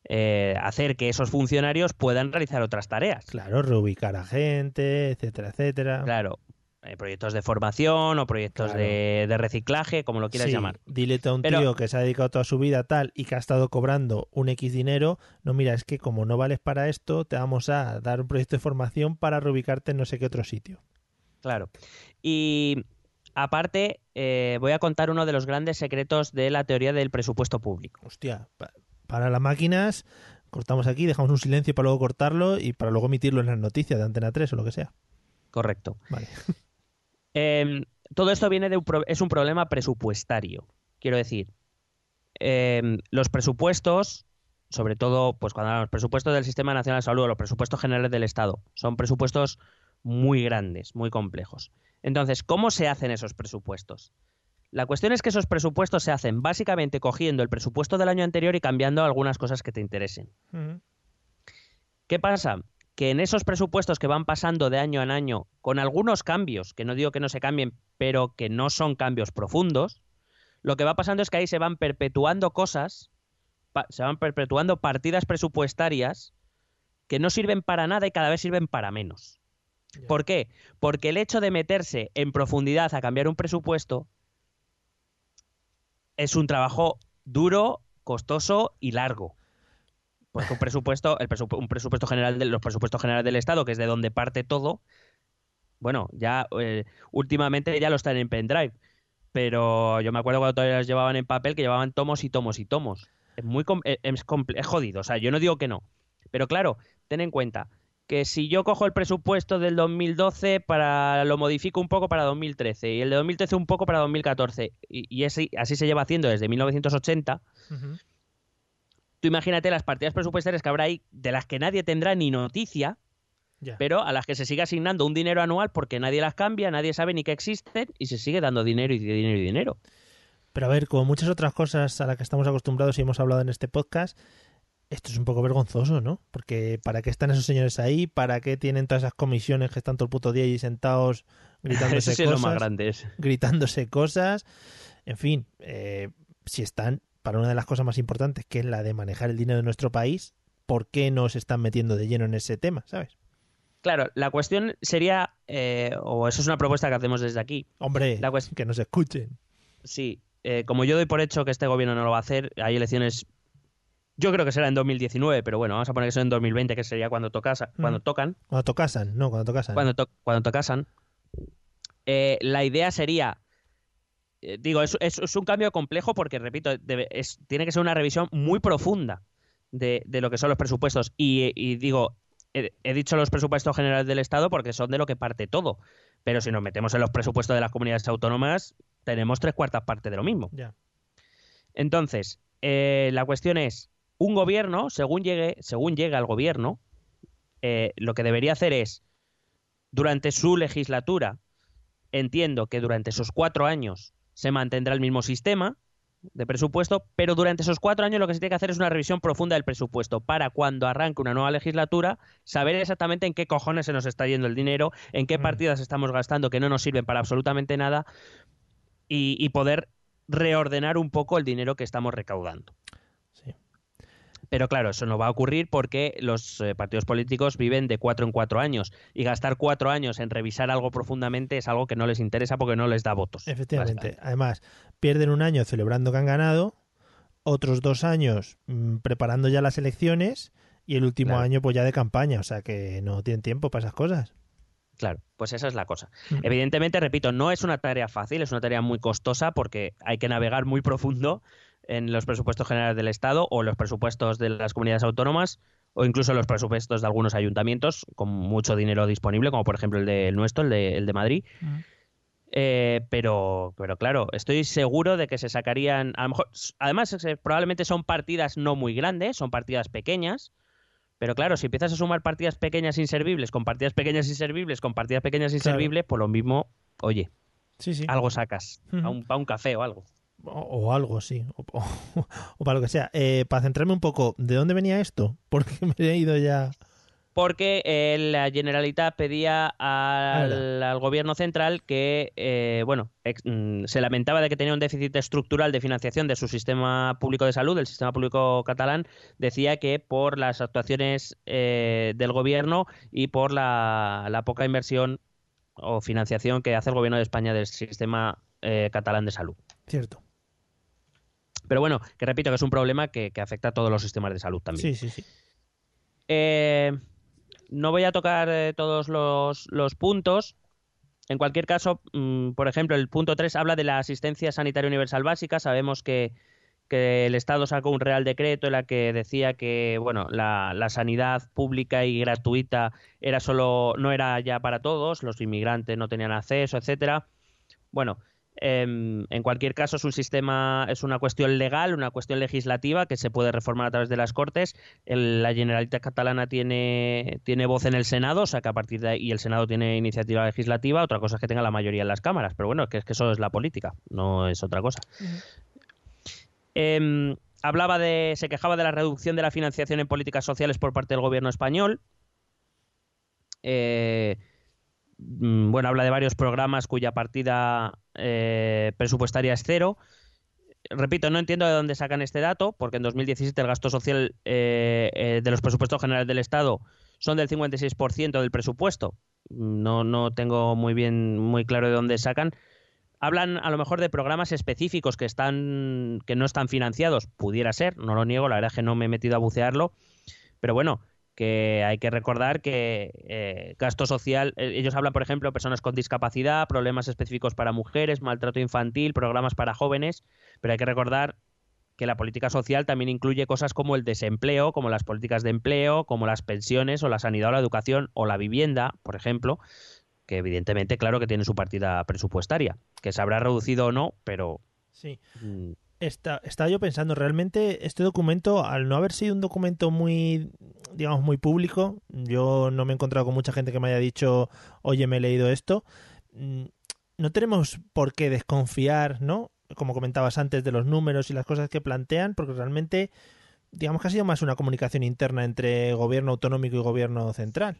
eh, hacer que esos funcionarios puedan realizar otras tareas. claro, reubicar a gente, etcétera, etcétera. Claro, eh, proyectos de formación o proyectos Claro. de, de reciclaje, como lo quieras Sí, llamar. Dile a un Pero- tío que se ha dedicado toda su vida a tal y que ha estado cobrando un X dinero, no, mira, es que como no vales para esto, te vamos a dar un proyecto de formación para reubicarte en no sé qué otro sitio. Claro. Y aparte, eh, voy a contar uno de los grandes secretos de la teoría del presupuesto público. Hostia, pa- para las máquinas, cortamos aquí, dejamos un silencio para luego cortarlo y para luego emitirlo en las noticias de Antena 3 o lo que sea. Correcto. Vale. Eh, todo esto viene de un pro- es un problema presupuestario. Quiero decir, eh, los presupuestos, sobre todo, pues cuando hablamos de los presupuestos del Sistema Nacional de Salud, o los presupuestos generales del Estado, son presupuestos muy grandes, muy complejos. Entonces, ¿cómo se hacen esos presupuestos? La cuestión es que esos presupuestos se hacen básicamente cogiendo el presupuesto del año anterior y cambiando algunas cosas que te interesen. ¿Qué pasa? que en esos presupuestos que van pasando de año en año, con algunos cambios, que no digo que no se cambien, pero que no son cambios profundos, lo que va pasando es que ahí se van perpetuando cosas, se van perpetuando partidas presupuestarias que no sirven para nada y cada vez sirven para menos. ¿Por qué? Porque el hecho de meterse en profundidad a cambiar un presupuesto es un trabajo duro, costoso y largo. Porque un presupuesto, el un presupuesto general de los presupuestos generales del Estado, que es de donde parte todo, bueno, ya eh, últimamente ya lo están en pendrive. Pero yo me acuerdo cuando todavía las llevaban en papel, que llevaban tomos y tomos y tomos. Es muy eh, es, es jodido. O sea, yo no digo que no. Pero claro, ten en cuenta que si yo cojo el presupuesto del 2012 para lo modifico un poco para 2013 y el de 2013 un poco para 2014 y, así se lleva haciendo desde 1980 tú imagínate las partidas presupuestarias que habrá ahí de las que nadie tendrá ni noticia, pero a las que se sigue asignando un dinero anual porque nadie las cambia, nadie sabe ni que existen y se sigue dando dinero y dinero y dinero. Pero a ver, como muchas otras cosas a las que estamos acostumbrados y hemos hablado en este podcast, esto es un poco vergonzoso, ¿no? Porque ¿para qué están esos señores ahí? ¿Para qué tienen todas esas comisiones que están todo el puto día ahí sentados gritándose cosas? más grandes. Gritándose cosas. En fin, eh, si están para una de las cosas más importantes, que es la de manejar el dinero de nuestro país, ¿por qué no se están metiendo de lleno en ese tema, sabes? Claro, la cuestión sería, eh, o eso es una propuesta que hacemos desde aquí. Hombre, la que nos escuchen. Sí, eh, como yo doy por hecho que este gobierno no lo va a hacer, hay elecciones, yo creo que será en 2019, pero bueno, vamos a poner que en 2020, que sería cuando, tocasa, mm. cuando tocan. Cuando tocasan, no, cuando tocasan. Cuando, cuando tocasan. Eh, la idea sería eh, digo, es, es, un cambio complejo porque, repito, tiene que ser una revisión muy profunda de, lo que son los presupuestos. Y, digo, he, dicho los presupuestos generales del Estado porque son de lo que parte todo. Pero si nos metemos en los presupuestos de las comunidades autónomas, tenemos tres cuartas partes de lo mismo. Entonces, eh, la cuestión es, un gobierno, según llegue, según llega al gobierno, eh, lo que debería hacer es, durante su legislatura, entiendo que durante esos cuatro años se mantendrá el mismo sistema de presupuesto, pero durante esos cuatro años lo que se tiene que hacer es una revisión profunda del presupuesto para cuando arranque una nueva legislatura saber exactamente en qué cojones se nos está yendo el dinero, en qué mm. partidas estamos gastando que no nos sirven para absolutamente nada y poder reordenar un poco el dinero que estamos recaudando. Pero claro, eso no va a ocurrir porque los eh, partidos políticos viven de cuatro en cuatro años y gastar cuatro años en revisar algo profundamente es algo que no les interesa porque no les da votos. Efectivamente. Además, pierden un año celebrando que han ganado, otros dos años mm, preparando ya las elecciones y el último año pues ya de campaña, o sea que no tienen tiempo para esas cosas. Claro, pues esa es la cosa. Mm. Evidentemente, repito, no es una tarea fácil, es una tarea muy costosa porque hay que navegar muy profundo en los presupuestos generales del Estado o los presupuestos de las comunidades autónomas o incluso los presupuestos de algunos ayuntamientos con mucho dinero disponible, como por ejemplo el de nuestro, el de, el de Madrid. Eh, pero, pero claro, estoy seguro de que se sacarían, a lo mejor, además probablemente son partidas no muy grandes, son partidas pequeñas, pero claro, si empiezas a sumar partidas pequeñas inservibles con partidas pequeñas inservibles con partidas pequeñas inservibles, por pues lo mismo, oye, algo sacas, a un, a un café o algo. O, algo, sí. O, para lo que sea. Eh, para centrarme un poco, ¿de dónde venía esto? Porque me he ido ya. Porque eh, la Generalitat pedía al, gobierno central que, eh, bueno, mm, se lamentaba de que tenía un déficit estructural de financiación de su sistema público de salud, del sistema público catalán. Decía que por las actuaciones del gobierno y por la, la, poca inversión o financiación que hace el gobierno de España del sistema catalán de salud. Cierto. Pero bueno, que repito que es un problema que, afecta a todos los sistemas de salud también. Sí, sí, sí. Eh, no voy a tocar eh, todos los, puntos. En cualquier caso, mm, por ejemplo, el punto 3 habla de la asistencia sanitaria universal básica. Sabemos que, el Estado sacó un real decreto en la que decía que bueno la, la, sanidad pública y gratuita era solo no era ya para todos, los inmigrantes no tenían acceso, etcétera. Bueno, Em, en cualquier caso, es un sistema, es una cuestión legal, una cuestión legislativa que se puede reformar a través de las Cortes. la Generalitat catalana tiene, tiene voz en el Senado, o sea que a partir de ahí y el Senado tiene iniciativa legislativa. Otra cosa es que tenga la mayoría en las cámaras, pero bueno, que es que eso es la política, no es otra cosa. Em, hablaba de, se quejaba de la reducción de la financiación en políticas sociales por parte del gobierno español. eh, mm, bueno, habla de varios programas cuya partida eh, presupuestaria es cero. Repito, no entiendo de dónde sacan este dato, porque en 2017 el gasto social eh, eh, de los presupuestos generales del Estado son del 56% del presupuesto. No, no tengo muy bien, muy claro de dónde sacan. Hablan a lo mejor de programas específicos que están, que no están financiados. Pudiera ser, no lo niego, la verdad es que no me he metido a bucearlo. Pero bueno, que hay que recordar que eh, gasto social, eh, ellos hablan, por ejemplo, personas con discapacidad, problemas específicos para mujeres, maltrato infantil, programas para jóvenes, pero hay que recordar que la política social también incluye cosas como el desempleo, como las políticas de empleo, como las pensiones o la sanidad o la educación o la vivienda, por ejemplo, que evidentemente, claro que tiene su partida presupuestaria, que se habrá reducido o no, pero... Sí. mm, Está, estaba yo pensando, realmente este documento, al no haber sido un documento muy, digamos, muy público, yo no me he encontrado con mucha gente que me haya dicho, oye, me he leído esto, mm, no tenemos por qué desconfiar, ¿no? Como comentabas antes, de los números y las cosas que plantean, porque realmente, digamos que ha sido más una comunicación interna entre gobierno autonómico y gobierno central.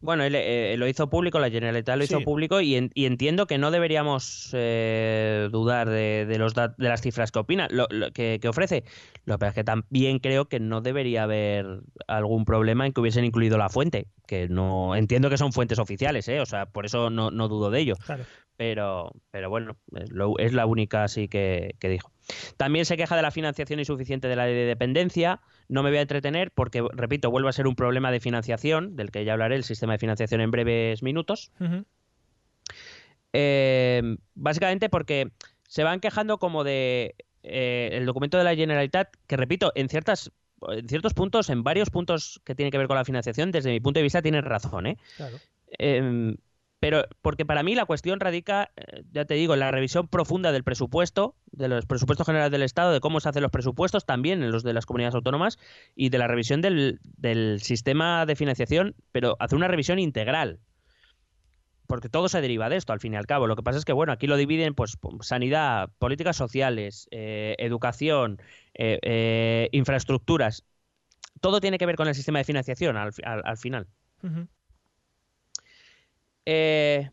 Bueno, él eh, lo hizo público, la Generalitat lo hizo público y, en- y entiendo que no deberíamos eh, dudar de, de los dat- de las cifras que opina, lo, lo que, que ofrece. Lo que pasa es que también creo que no debería haber algún problema en que hubiesen incluido la fuente, que no entiendo que son fuentes oficiales, ¿eh? o sea, por eso no, no dudo de ello. Claro. Pero, pero bueno, es, lo- es la única así que, que dijo. También se queja de la financiación insuficiente de la ley de dependencia. No me voy a entretener porque, repito, vuelve a ser un problema de financiación, del que ya hablaré, el sistema de financiación en breves minutos. Eh, básicamente porque se van quejando como de eh, el documento de la Generalitat, que repito, en ciertas en ciertos puntos, en varios puntos que tienen que ver con la financiación, desde mi punto de vista tienen razón, ¿eh? Claro. Eh, pero porque para mí la cuestión radica, eh, ya te digo, en la revisión profunda del presupuesto, de los presupuestos generales del Estado, de cómo se hacen los presupuestos, también en los de las comunidades autónomas, y de la revisión del, del sistema de financiación, pero hacer una revisión integral. Porque todo se deriva de esto, al fin y al cabo. Lo que pasa es que, bueno, aquí lo dividen, pues, sanidad, políticas sociales, eh, educación, eh, eh, infraestructuras. Todo tiene que ver con el sistema de financiación, al, fi- al- al final. Ujú. Eh,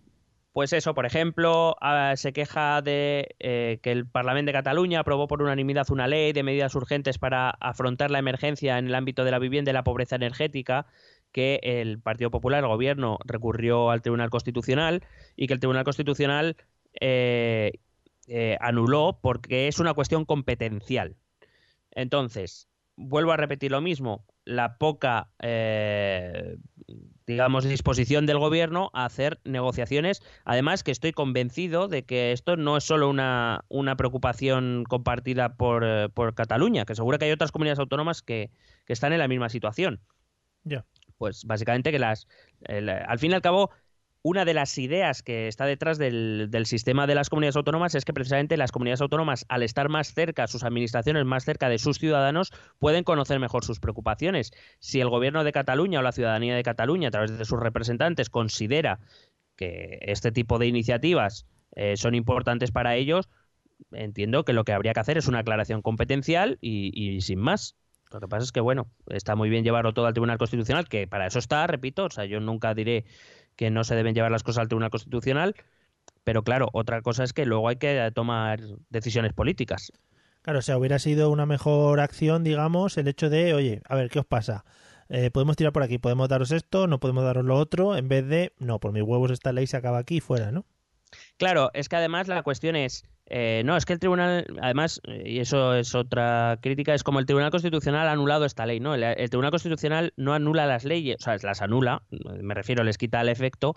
pues eso, por ejemplo, ah, se queja de eh, que el Parlamento de Cataluña aprobó por unanimidad una ley de medidas urgentes para afrontar la emergencia en el ámbito de la vivienda y la pobreza energética, que el Partido Popular, el gobierno, recurrió al Tribunal Constitucional y que el Tribunal Constitucional eh, anuló porque es una cuestión competencial. Entonces, vuelvo a repetir lo mismo, la poca, eh, digamos, disposición del gobierno a hacer negociaciones. Además, que estoy convencido de que esto no es solo una, una preocupación compartida por, eh, por Cataluña, que seguro que hay otras comunidades autónomas que, que están en la misma situación. Ya. Pues básicamente que las, el- al fin y al cabo, una de las ideas que está detrás del, sistema de las comunidades autónomas es que precisamente las comunidades autónomas, al estar más cerca, sus administraciones más cerca de sus ciudadanos, pueden conocer mejor sus preocupaciones. Si el gobierno de Cataluña o la ciudadanía de Cataluña, a través de sus representantes, considera que este tipo de iniciativas eh, son importantes para ellos, entiendo que lo que habría que hacer es una aclaración competencial y, y sin más. Lo que pasa es que, bueno, está muy bien llevarlo todo al Tribunal Constitucional, que para eso está, repito, o sea, yo nunca diré que no se deben llevar las cosas al Tribunal Constitucional, pero claro, otra cosa es que luego hay que tomar decisiones políticas. Claro, o sea, hubiera sido una mejor acción, digamos, el hecho de, oye, a ver, ¿qué os pasa? Eh, podemos tirar por aquí, podemos daros esto, no podemos daros lo otro, en vez de, no, por mis huevos esta ley se acaba aquí y fuera, ¿no? Claro, es que además la cuestión es, eh, no, es que el tribunal, además, eh, y eso es otra crítica, es como el Tribunal Constitucional ha anulado esta ley, ¿no? El, Tribunal Constitucional no anula las leyes, o sea, las anula, me refiero, les quita el efecto,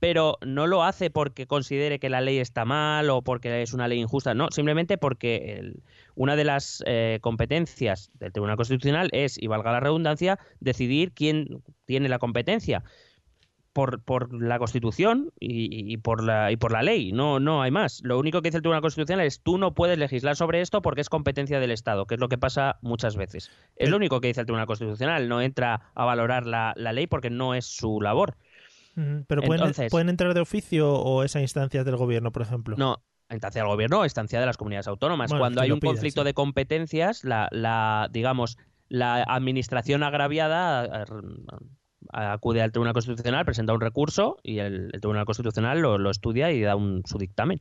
pero no lo hace porque considere que la ley está mal o porque es una ley injusta, no, simplemente porque el- una de las eh, competencias del Tribunal Constitucional es, y valga la redundancia, decidir quién tiene la competencia por, por la Constitución y, y por la, y por la ley. No, no hay más. Lo único que dice el Tribunal Constitucional es tú no puedes legislar sobre esto porque es competencia del Estado, que es lo que pasa muchas veces. Es lo único que dice el Tribunal Constitucional. No entra a valorar la, la ley porque no es su labor. Pero pueden, Entonces- pueden entrar de oficio o esa instancias del gobierno, por ejemplo. No, instancia del gobierno o instancia de las comunidades autónomas. Bueno, Cuando hay un conflicto sí. de competencias, la, la, digamos, la administración agraviada eh, acude al Tribunal Constitucional, presenta un recurso y el, el Tribunal Constitucional lo, lo estudia y da un, su dictamen.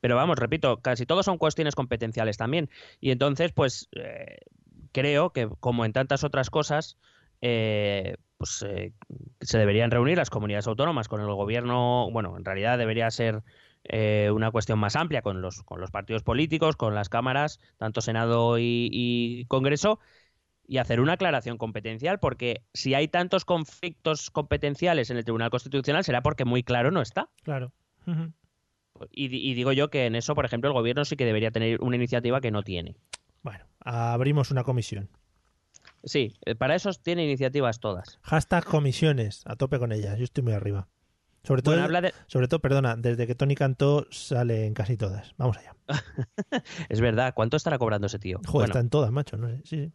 Pero vamos, repito, casi todo son cuestiones competenciales también. Y entonces, pues eh, creo que, como en tantas otras cosas, eh, pues eh, se deberían reunir las comunidades autónomas con el gobierno. Bueno, en realidad debería ser eh, una cuestión más amplia con los, con los partidos políticos, con las cámaras, tanto Senado y, y Congreso, y hacer una aclaración competencial, porque si hay tantos conflictos competenciales en el Tribunal Constitucional será porque muy claro no está. Claro. Y, di- y digo yo que en eso, por ejemplo, el gobierno sí que debería tener una iniciativa que no tiene. Bueno, abrimos una comisión. Sí, eh, para eso tiene iniciativas todas. Hashtag comisiones, a tope con ellas. Yo estoy muy arriba. Sobre todo, Bueno, habla de... sobre todo, perdona, desde que Tony cantó sale en casi todas. Vamos allá. Es verdad, ¿cuánto estará cobrando ese tío? Joder, Bueno, está en todas, macho. No sé. Sí, sí.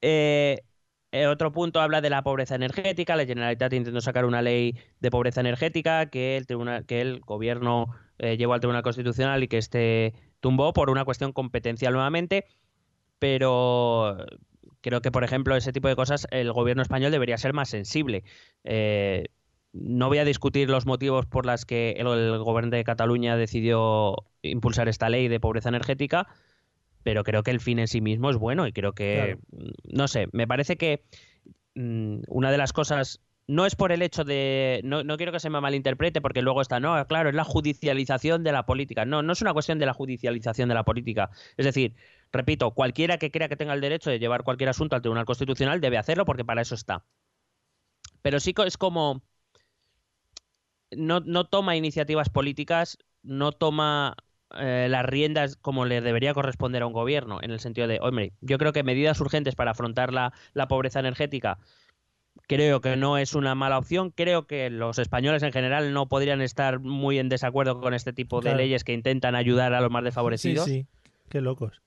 Eh, eh, otro punto habla de la pobreza energética. La Generalitat intentó sacar una ley de pobreza energética que el, tribunal, que el gobierno eh, llevó al Tribunal Constitucional y que este tumbó por una cuestión competencial nuevamente. Pero creo que, por ejemplo, ese tipo de cosas el gobierno español debería ser más sensible. Eh, no voy a discutir los motivos por los que el, el gobierno de Cataluña decidió impulsar esta ley de pobreza energética, pero creo que el fin en sí mismo es bueno y creo que, no sé, me parece que mm, una de las cosas no es por el hecho de, no, no quiero que se me malinterprete porque luego está, no, claro, es la judicialización de la política. No, no es una cuestión de la judicialización de la política. Es decir, repito, cualquiera que crea que tenga el derecho de llevar cualquier asunto al Tribunal Constitucional debe hacerlo porque para eso está. Pero sí es como no, no toma iniciativas políticas, no toma eh, las riendas como le debería corresponder a un gobierno, en el sentido de, hombre, yo creo que medidas urgentes para afrontar la, la pobreza energética creo que no es una mala opción. Creo que los españoles en general no podrían estar muy en desacuerdo con este tipo de leyes que intentan ayudar a los más Sí, desfavorecidos. sí. Qué locos.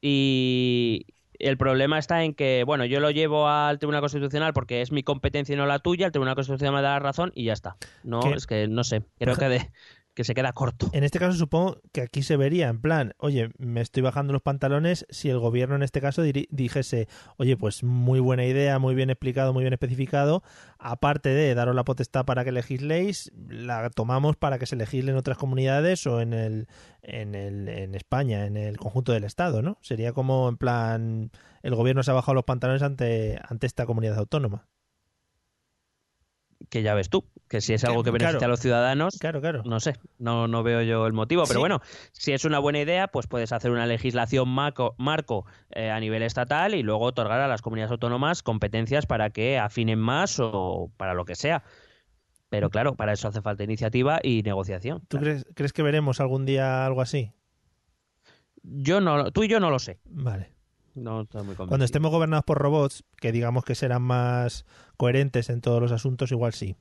Y el problema está en que, bueno, yo lo llevo al Tribunal Constitucional porque es mi competencia y no la tuya, el Tribunal Constitucional me da la razón y ya está. No, ¿Qué? es que no sé, creo que, de- que se queda corto. En este caso supongo que aquí se vería en plan, oye, me estoy bajando los pantalones si el gobierno en este caso dijese, oye, pues muy buena idea, muy bien explicado, muy bien especificado, aparte de daros la potestad para que legisléis, la tomamos para que se legisle en otras comunidades o en el en el en España, en el conjunto del estado, ¿no? Sería como en plan el gobierno se ha bajado los pantalones ante ante esta comunidad autónoma. Que ya ves tú, que si es algo que Claro. beneficia a los ciudadanos, Claro, claro. no sé, no, no veo yo el motivo. Pero Sí. bueno, si es una buena idea, pues puedes hacer una legislación marco, marco eh, a nivel estatal y luego otorgar a las comunidades autónomas competencias para que afinen más o para lo que sea. Pero claro, para eso hace falta iniciativa y negociación. ¿Tú Claro. crees, crees que veremos algún día algo así? Yo no, tú y yo no lo sé. Vale. No estoy muy convencido. Cuando estemos gobernados por robots, que digamos que serán más coherentes en todos los asuntos, igual sí.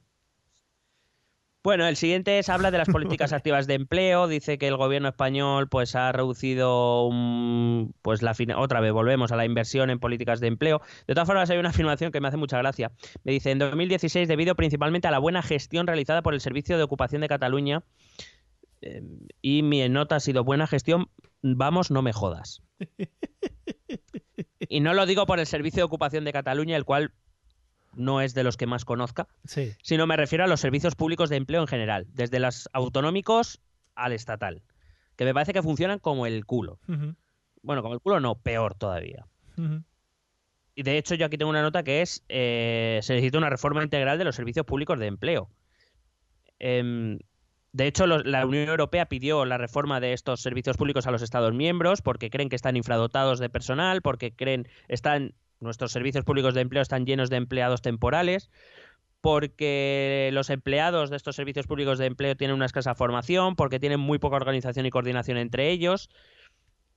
Bueno, el siguiente es habla de las políticas activas de empleo. Dice que el gobierno español pues ha reducido un- pues la fina- otra vez volvemos a la inversión en políticas de empleo. De todas formas hay una afirmación que me hace mucha gracia. Me dice en 2016 debido principalmente a la buena gestión realizada por el Servicio de Ocupación de Cataluña eh, y mi nota ha sido buena gestión. Vamos, no me jodas. Y no lo digo por el Servicio de Ocupación de Cataluña, el cual no es de los que más conozca, Sí. sino me refiero a los servicios públicos de empleo en general, desde los autonómicos al estatal, que me parece que funcionan como el culo. Bueno, como el culo no, peor todavía. Y de hecho yo aquí tengo una nota que es, eh, se necesita una reforma integral de los servicios públicos de empleo. Em, de hecho, la Unión Europea pidió la reforma de estos servicios públicos a los Estados miembros porque creen que están infradotados de personal, porque creen están nuestros servicios públicos de empleo están llenos de empleados temporales, porque los empleados de estos servicios públicos de empleo tienen una escasa formación, porque tienen muy poca organización y coordinación entre ellos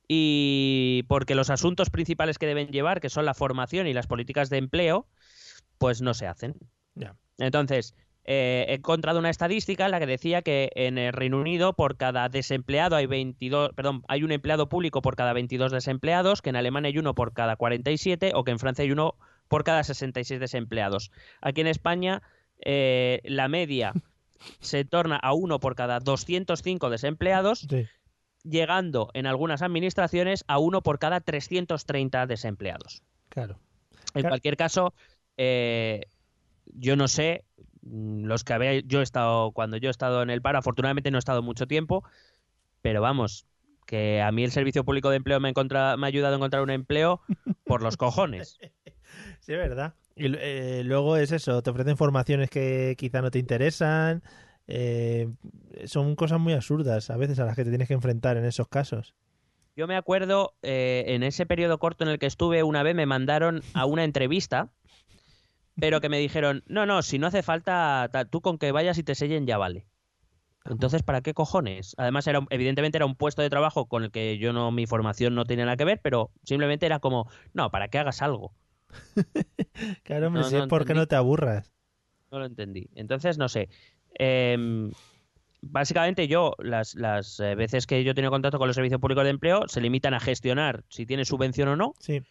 y porque los asuntos principales que deben llevar, que son la formación y las políticas de empleo, pues no se hacen. Entonces, eh, he encontrado una estadística en la que decía que en el Reino Unido por cada desempleado hay 22, perdón, hay un empleado público por cada 22 desempleados, que en Alemania hay uno por cada 47 o que en Francia hay uno por cada 66 desempleados. Aquí en España eh, la media se torna a uno por cada 205 desempleados, Sí. llegando en algunas administraciones a uno por cada 330 desempleados. Claro. En Claro. cualquier caso, eh, yo no sé, los que había, yo he estado, cuando yo he estado en el paro, afortunadamente no he estado mucho tiempo, pero vamos, que a mí el Servicio Público de Empleo me, encontra- me ha ayudado a encontrar un empleo por los cojones. Sí, es verdad. Y eh, luego es eso, te ofrecen formaciones que quizá no te interesan. eh, son cosas muy absurdas a veces a las que te tienes que enfrentar en esos casos. Yo me acuerdo, eh, en ese periodo corto en el que estuve, una vez me mandaron a una entrevista, pero que me dijeron, no, no, si no hace falta, ta- tú con que vayas y te sellen ya vale. Entonces, ¿para qué cojones? Además, era evidentemente era un puesto de trabajo con el que yo no, mi formación no tenía nada que ver, pero simplemente era como, no, para que hagas algo. Claro, hombre, No, si no es porque entendí. no te aburras. No lo entendí. Entonces, no sé. Em, básicamente yo, las, las eh, veces que yo he tenido contacto con los servicios públicos de empleo, se limitan a gestionar si tienes subvención o no, Sí.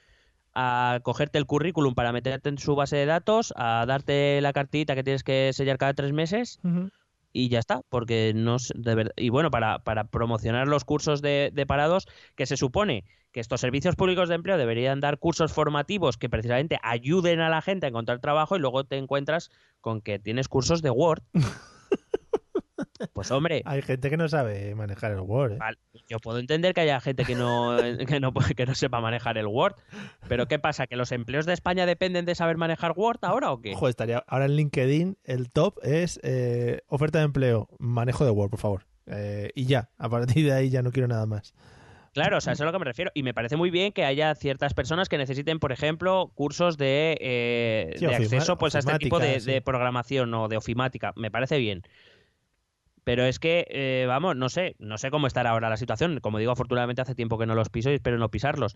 A cogerte el currículum para meterte en su base de datos, a darte la cartita que tienes que sellar cada tres meses y ya está, porque no de verdad, y bueno, para, para promocionar los cursos de, de parados, que se supone que estos servicios públicos de empleo deberían dar cursos formativos que precisamente ayuden a la gente a encontrar trabajo y luego te encuentras con que tienes cursos de Word. Pues hombre, Hay gente que no sabe manejar el Word. ¿eh? Vale, yo puedo entender que haya gente que no, que no, que no sepa manejar el Word, pero ¿qué pasa? ¿Que los empleos de España dependen de saber manejar Word ahora o qué? Ojo, estaría ahora en LinkedIn el top es eh, oferta de empleo, manejo de Word, por favor. Eh, y ya, a partir de ahí ya no quiero nada más. Claro, o sea, eso es a lo que me refiero. Y me parece muy bien que haya ciertas personas que necesiten, por ejemplo, cursos de, eh, Sí, de ofima- acceso pues, a este tipo de, ofimática, sí. de programación o de ofimática. Me parece bien. Pero es que, eh, vamos, no sé, no sé cómo estará ahora la situación. Como digo, afortunadamente hace tiempo que no los piso y espero no pisarlos.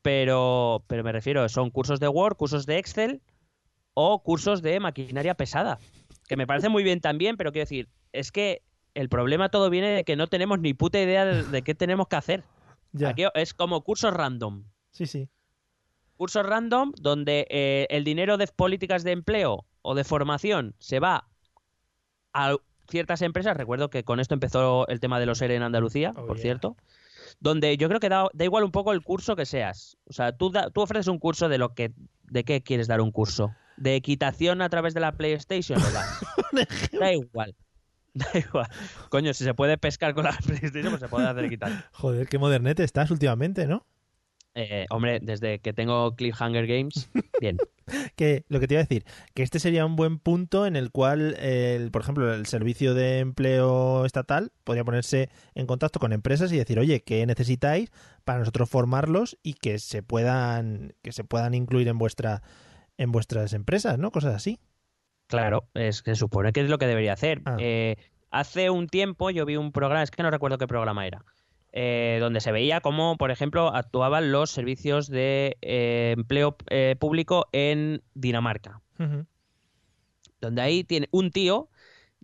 Pero, pero me refiero, son cursos de Word, cursos de Excel o cursos de maquinaria pesada. Que me parece muy bien también, pero quiero decir, es que el problema todo viene de que no tenemos ni puta idea de, de qué tenemos que hacer. Ya. Aquí es como cursos random. Sí, sí. Cursos random donde eh, el dinero de políticas de empleo o de formación se va a ciertas empresas. Recuerdo que con esto empezó el tema de los ERE en Andalucía, Oh, por yeah. cierto. Donde yo creo que da, da igual un poco el curso que seas. O sea, tú, da- tú ofreces un curso de lo que. ¿De qué quieres dar un curso? ¿De equitación a través de la PlayStation? o das? da igual. Da igual. Coño, si se puede pescar con la PlayStation, pues se puede hacer equitación. Joder, qué modernete estás últimamente, ¿no? Eh, hombre, desde que tengo Cliffhanger Games, bien. Que lo que te iba a decir, que este sería un buen punto en el cual, el, por ejemplo, el servicio de empleo estatal podría ponerse en contacto con empresas y decir, oye, ¿qué necesitáis para nosotros formarlos y que se puedan, que se puedan incluir en vuestra, en vuestras empresas, ¿no? Cosas así. Claro, es que se supone que es lo que debería hacer. Ah. Eh, hace un tiempo yo vi un programa, es que no recuerdo qué programa era, eh, donde se veía cómo, por ejemplo, actuaban los servicios de eh, empleo eh, público en Dinamarca. Donde ahí tiene un tío,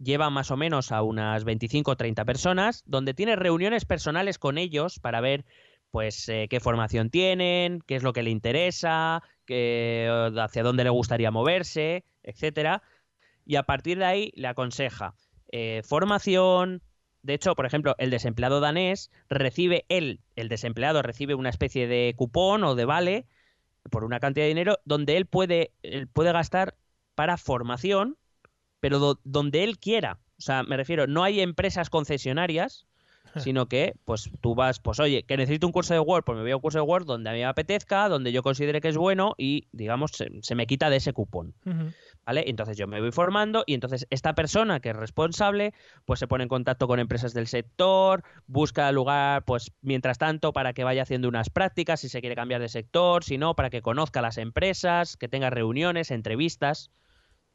lleva más o menos a unas 25 o 30 personas, donde tiene reuniones personales con ellos para ver pues qué formación tienen, qué es lo que le interesa, qué, hacia dónde le gustaría moverse, etcétera. Y a partir de ahí le aconseja formación. De hecho, por ejemplo, el desempleado danés recibe él, el desempleado recibe una especie de cupón o de vale por una cantidad de dinero donde él puede, él puede gastar para formación, pero do- donde él quiera. O sea, me refiero, no hay empresas concesionarias, sino que, pues tú vas, pues oye, que necesito un curso de Word, pues me voy a un curso de Word donde a mí me apetezca, donde yo considere que es bueno y, digamos, se, se me quita de ese cupón. ¿Vale? Entonces yo me voy formando y entonces esta persona que es responsable, pues se pone en contacto con empresas del sector, busca lugar, pues mientras tanto, para que vaya haciendo unas prácticas, si se quiere cambiar de sector, si no, para que conozca las empresas, que tenga reuniones, entrevistas.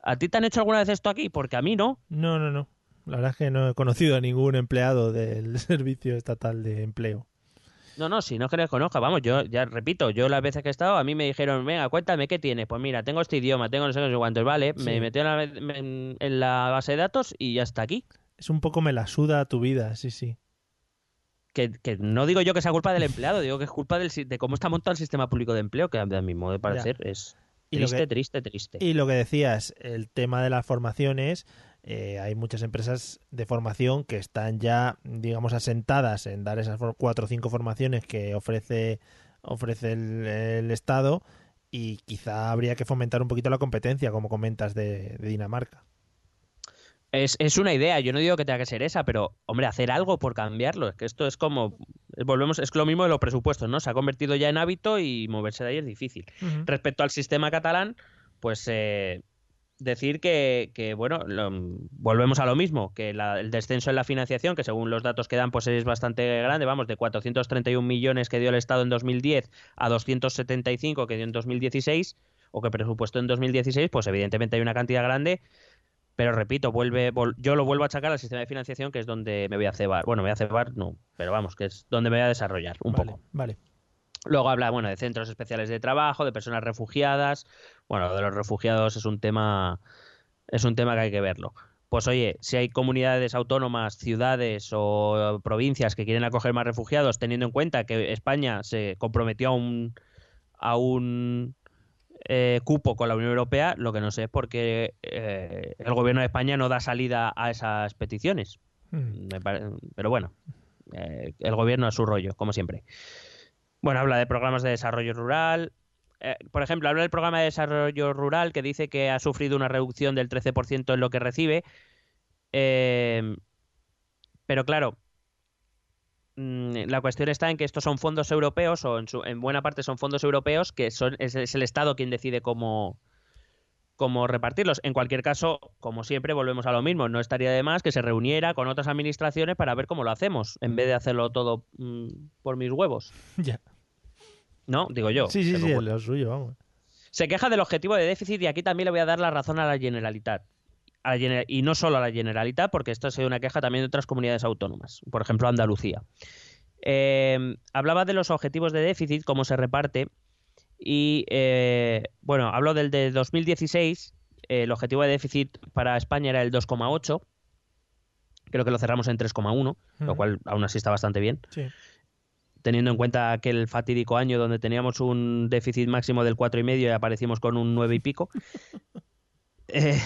¿A ti te han hecho alguna vez esto aquí? Porque a mí no. No, no, no. La verdad es que no he conocido a ningún empleado del Servicio Estatal de Empleo. No, no, si no es que les conozca, vamos, yo ya repito, yo las veces que he estado, a mí me dijeron, venga, cuéntame qué tienes. Pues mira, tengo este idioma, tengo no sé qué, cuántos, vale, Sí. me metió en la, en- en la base de datos y ya está aquí. Es un poco me la suda tu vida, sí, sí. que, que no digo yo que sea culpa del empleado, digo que es culpa del, de cómo está montado el sistema público de empleo, que a mi modo de parecer es Y lo triste, que- triste, triste. Y lo que decías, el tema de las formaciones, eh, hay muchas empresas de formación que están ya, digamos, asentadas en dar esas cuatro o cinco formaciones que ofrece, ofrece el, el Estado y quizá habría que fomentar un poquito la competencia, como comentas, de, de Dinamarca. Es, es, una idea, yo no digo que tenga que ser esa, pero hombre, hacer algo por cambiarlo, es que esto es como, volvemos, es lo mismo de los presupuestos, ¿no? Se ha convertido ya en hábito y moverse de ahí es difícil. Uh -huh. Respecto al sistema catalán, pues eh, decir que, que bueno, lo, volvemos a lo mismo, que la, el descenso en la financiación, que según los datos que dan, pues es bastante grande, vamos, de 431 millones que dio el Estado en 2010 a 275 que dio en 2016, o que presupuestó en 2016, pues evidentemente hay una cantidad grande, pero repito, vuelve, vol yo lo vuelvo a achacar al sistema de financiación, que es donde me voy a cebar. Bueno, me voy a cebar, no, pero vamos, que es donde me voy a desarrollar un vale, poco. Vale. Luego habla, bueno, de centros especiales de trabajo, de personas refugiadas. Bueno, de los refugiados es un tema, es un tema que hay que verlo. Pues oye, si hay comunidades autónomas, ciudades o provincias que quieren acoger más refugiados, teniendo en cuenta que España se comprometió a un, a un eh, cupo con la Unión Europea, lo que no sé es por qué eh, el gobierno de España no da salida a esas peticiones. Mm. Pero bueno, eh, el gobierno a su rollo, como siempre. Bueno, habla de programas de desarrollo rural. Eh, por ejemplo, habla del programa de desarrollo rural que dice que ha sufrido una reducción del 13% en lo que recibe. Eh, pero claro, mmm, la cuestión está en que estos son fondos europeos, o en, su, en buena parte son fondos europeos, que son, es, el Estado quien decide cómo, cómo repartirlos. En cualquier caso, como siempre, volvemos a lo mismo. No estaría de más que se reuniera con otras administraciones para ver cómo lo hacemos, en vez de hacerlo todo mmm, por mis huevos. Ya. ¿No? Digo yo. Sí, sí, sí, es lo suyo, vamos. Se queja del objetivo de déficit y aquí también le voy a dar la razón a la Generalitat. A la Gener y no solo a la Generalitat, porque esto ha sido una queja también de otras comunidades autónomas, por ejemplo Andalucía. Eh, hablaba de los objetivos de déficit, cómo se reparte, y eh, bueno, hablo del de 2016, eh, el objetivo de déficit para España era el 2,8, creo que lo cerramos en 3,1, uh -huh. lo cual aún así está bastante bien. Sí teniendo en cuenta aquel fatídico año donde teníamos un déficit máximo del cuatro y medio y aparecimos con un nueve y pico. eh,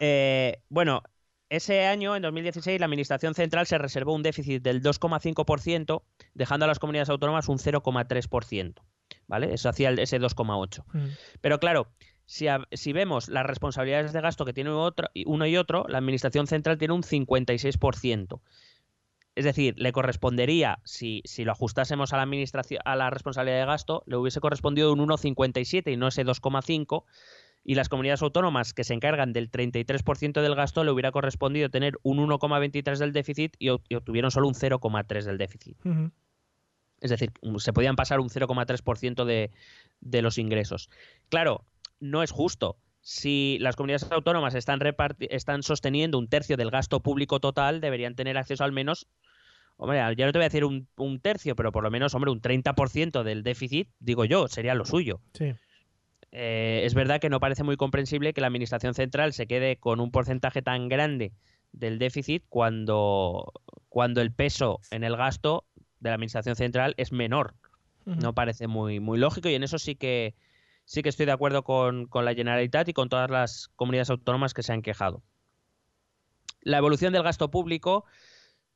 eh, bueno, ese año, en 2016, la Administración Central se reservó un déficit del 2,5%, dejando a las comunidades autónomas un 0,3%. ¿Vale? Eso hacía ese 2,8%. Mm. Pero claro, si, a, si, vemos las responsabilidades de gasto que tiene otro, uno y otro, la Administración Central tiene un 56%. Es decir, le correspondería, si, si lo ajustásemos a la administración, a la responsabilidad de gasto, le hubiese correspondido un 1,57 y no ese 2,5. Y las comunidades autónomas que se encargan del 33% del gasto le hubiera correspondido tener un 1,23 del déficit y, obtuvieron solo un 0,3 del déficit. Uh -huh. Es decir, se podían pasar un 0,3% de, de los ingresos. Claro, no es justo si las comunidades autónomas están, están sosteniendo un tercio del gasto público total, deberían tener acceso al menos, hombre, ya no te voy a decir un, un tercio, pero por lo menos, hombre, un 30% del déficit, digo yo, sería lo suyo. Sí. Eh, es verdad que no parece muy comprensible que la Administración Central se quede con un porcentaje tan grande del déficit cuando, cuando el peso en el gasto de la Administración Central es menor. Uh -huh. No parece muy, muy lógico y en eso sí que sí que estoy de acuerdo con, la Generalitat y con todas las comunidades autónomas que se han quejado. La evolución del gasto público,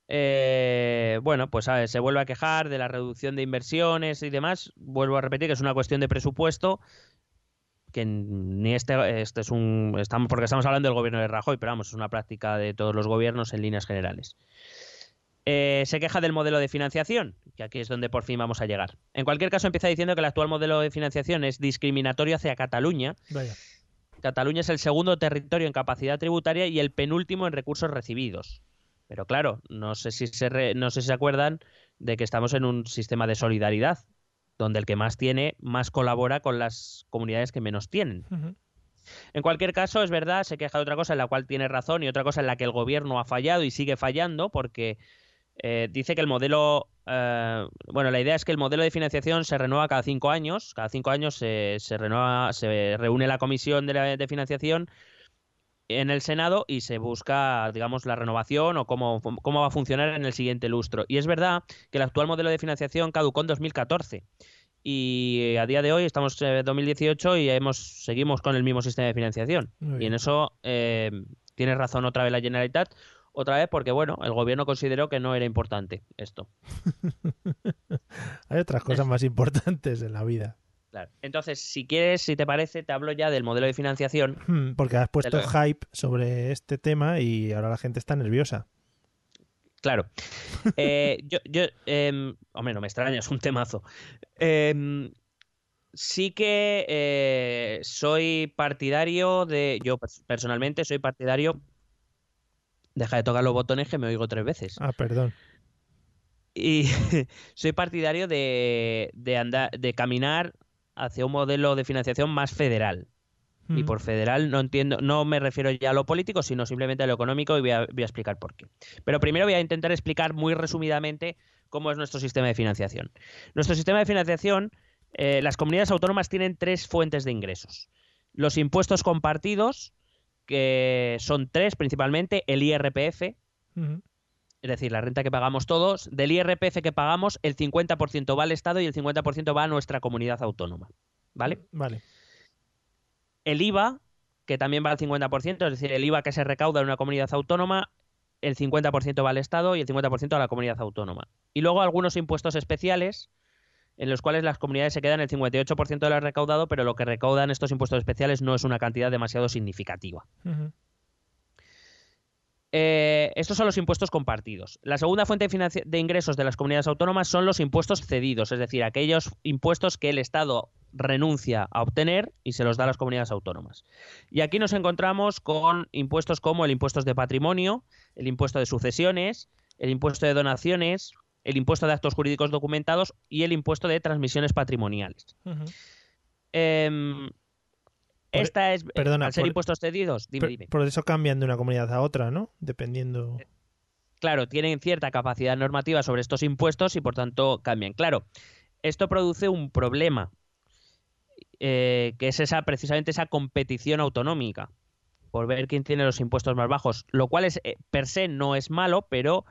eh, bueno, pues se vuelve a quejar de la reducción de inversiones y demás. Vuelvo a repetir que es una cuestión de presupuesto que ni este, este es un estamos porque estamos hablando del gobierno de Rajoy, pero vamos, es una práctica de todos los gobiernos en líneas generales. Eh, se queja del modelo de financiación, que aquí es donde por fin vamos a llegar. En cualquier caso, empieza diciendo que el actual modelo de financiación es discriminatorio hacia Cataluña. Vaya. Cataluña es el segundo territorio en capacidad tributaria y el penúltimo en recursos recibidos. Pero claro, no sé si se, re, no sé si se acuerdan de que estamos en un sistema de solidaridad, donde el que más tiene más colabora con las comunidades que menos tienen. Uh -huh. En cualquier caso, es verdad, se queja de otra cosa en la cual tiene razón y otra cosa en la que el gobierno ha fallado y sigue fallando porque eh, dice que el modelo, eh, bueno, la idea es que el modelo de financiación se renueva cada cinco años, cada cinco años se, se renueva, se reúne la comisión de, la, de, financiación en el Senado y se busca, digamos, la renovación o cómo, cómo va a funcionar en el siguiente lustro. Y es verdad que el actual modelo de financiación caducó en 2014 y a día de hoy estamos en 2018 y hemos, seguimos con el mismo sistema de financiación. Y en eso eh, tiene razón otra vez la Generalitat otra vez porque, bueno, el gobierno consideró que no era importante esto. Hay otras cosas más importantes en la vida. Claro. Entonces, si quieres, si te parece, te hablo ya del modelo de financiación. Hmm, Porque has puesto lo- hype sobre este tema y ahora la gente está nerviosa. Claro. Eh, yo, yo em, hombre, no me extraña, es un temazo. Em, sí que eh, soy partidario de, yo pers- personalmente soy partidario, deja de tocar los botones que me oigo tres veces. Ah, perdón. Y soy partidario de, de, andar, de caminar hacia un modelo de financiación más federal. Y Hmm. por federal no entiendo, no me refiero ya a lo político, sino simplemente a lo económico y voy a, voy a explicar por qué. Pero primero voy a intentar explicar muy resumidamente cómo es nuestro sistema de financiación. Nuestro sistema de financiación, eh, las comunidades autónomas tienen tres fuentes de ingresos. Los impuestos compartidos, que son tres principalmente, el IRPF, es decir, la renta que pagamos todos, del IRPF que pagamos, el 50% va al Estado y el 50% va a nuestra comunidad autónoma. ¿Vale? Vale. el IVA, que también va al 50%, es decir, el IVA que se recauda en una comunidad autónoma, el 50% va al Estado y el 50% a la comunidad autónoma. Y luego algunos impuestos especiales, en los cuales las comunidades se quedan el 58% de lo recaudado, pero lo que recaudan estos impuestos especiales no es una cantidad demasiado significativa. Eh, estos son los impuestos compartidos. La segunda fuente de ingresos de las comunidades autónomas son los impuestos cedidos, es decir, aquellos impuestos que el Estado renuncia a obtener y se los da a las comunidades autónomas. Y aquí nos encontramos con impuestos como el impuesto de patrimonio, el impuesto de sucesiones, el impuesto de donaciones, el impuesto de actos jurídicos documentados y el impuesto de transmisiones patrimoniales. Em, esta es, perdona, al ser por- impuestos cedidos, dime, Por, dime. por eso cambian de una comunidad a otra, ¿no? Dependiendo. claro, tienen cierta capacidad normativa sobre estos impuestos y por tanto cambian. Claro, esto produce un problema, eh, que es esa precisamente esa competición autonómica por ver quién tiene los impuestos más bajos, lo cual es eh, per se no es malo, pero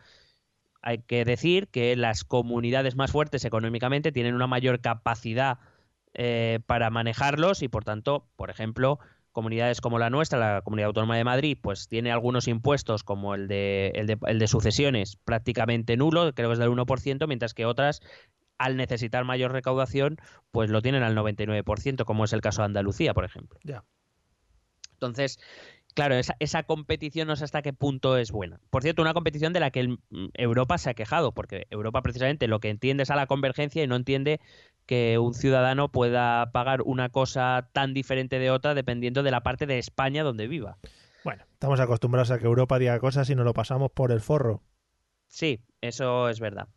hay que decir que las comunidades más fuertes económicamente tienen una mayor capacidad eh, para manejarlos y por tanto, por ejemplo, comunidades como la nuestra, la Comunidad Autónoma de Madrid, pues tiene algunos impuestos como el de, el de, el de sucesiones prácticamente nulo, creo que es del 1%, mientras que otras, al necesitar mayor recaudación, pues lo tienen al 99%, como es el caso de Andalucía, por ejemplo. Ya. Entonces, claro, esa, esa competición no sé hasta qué punto es buena. Por cierto, una competición de la que el- Europa se ha quejado, porque Europa precisamente lo que entiende es a la convergencia y no entiende que un ciudadano pueda pagar una cosa tan diferente de otra dependiendo de la parte de España donde viva. Bueno, estamos acostumbrados a que Europa diga cosas y nos lo pasamos por el forro. Sí, eso es verdad.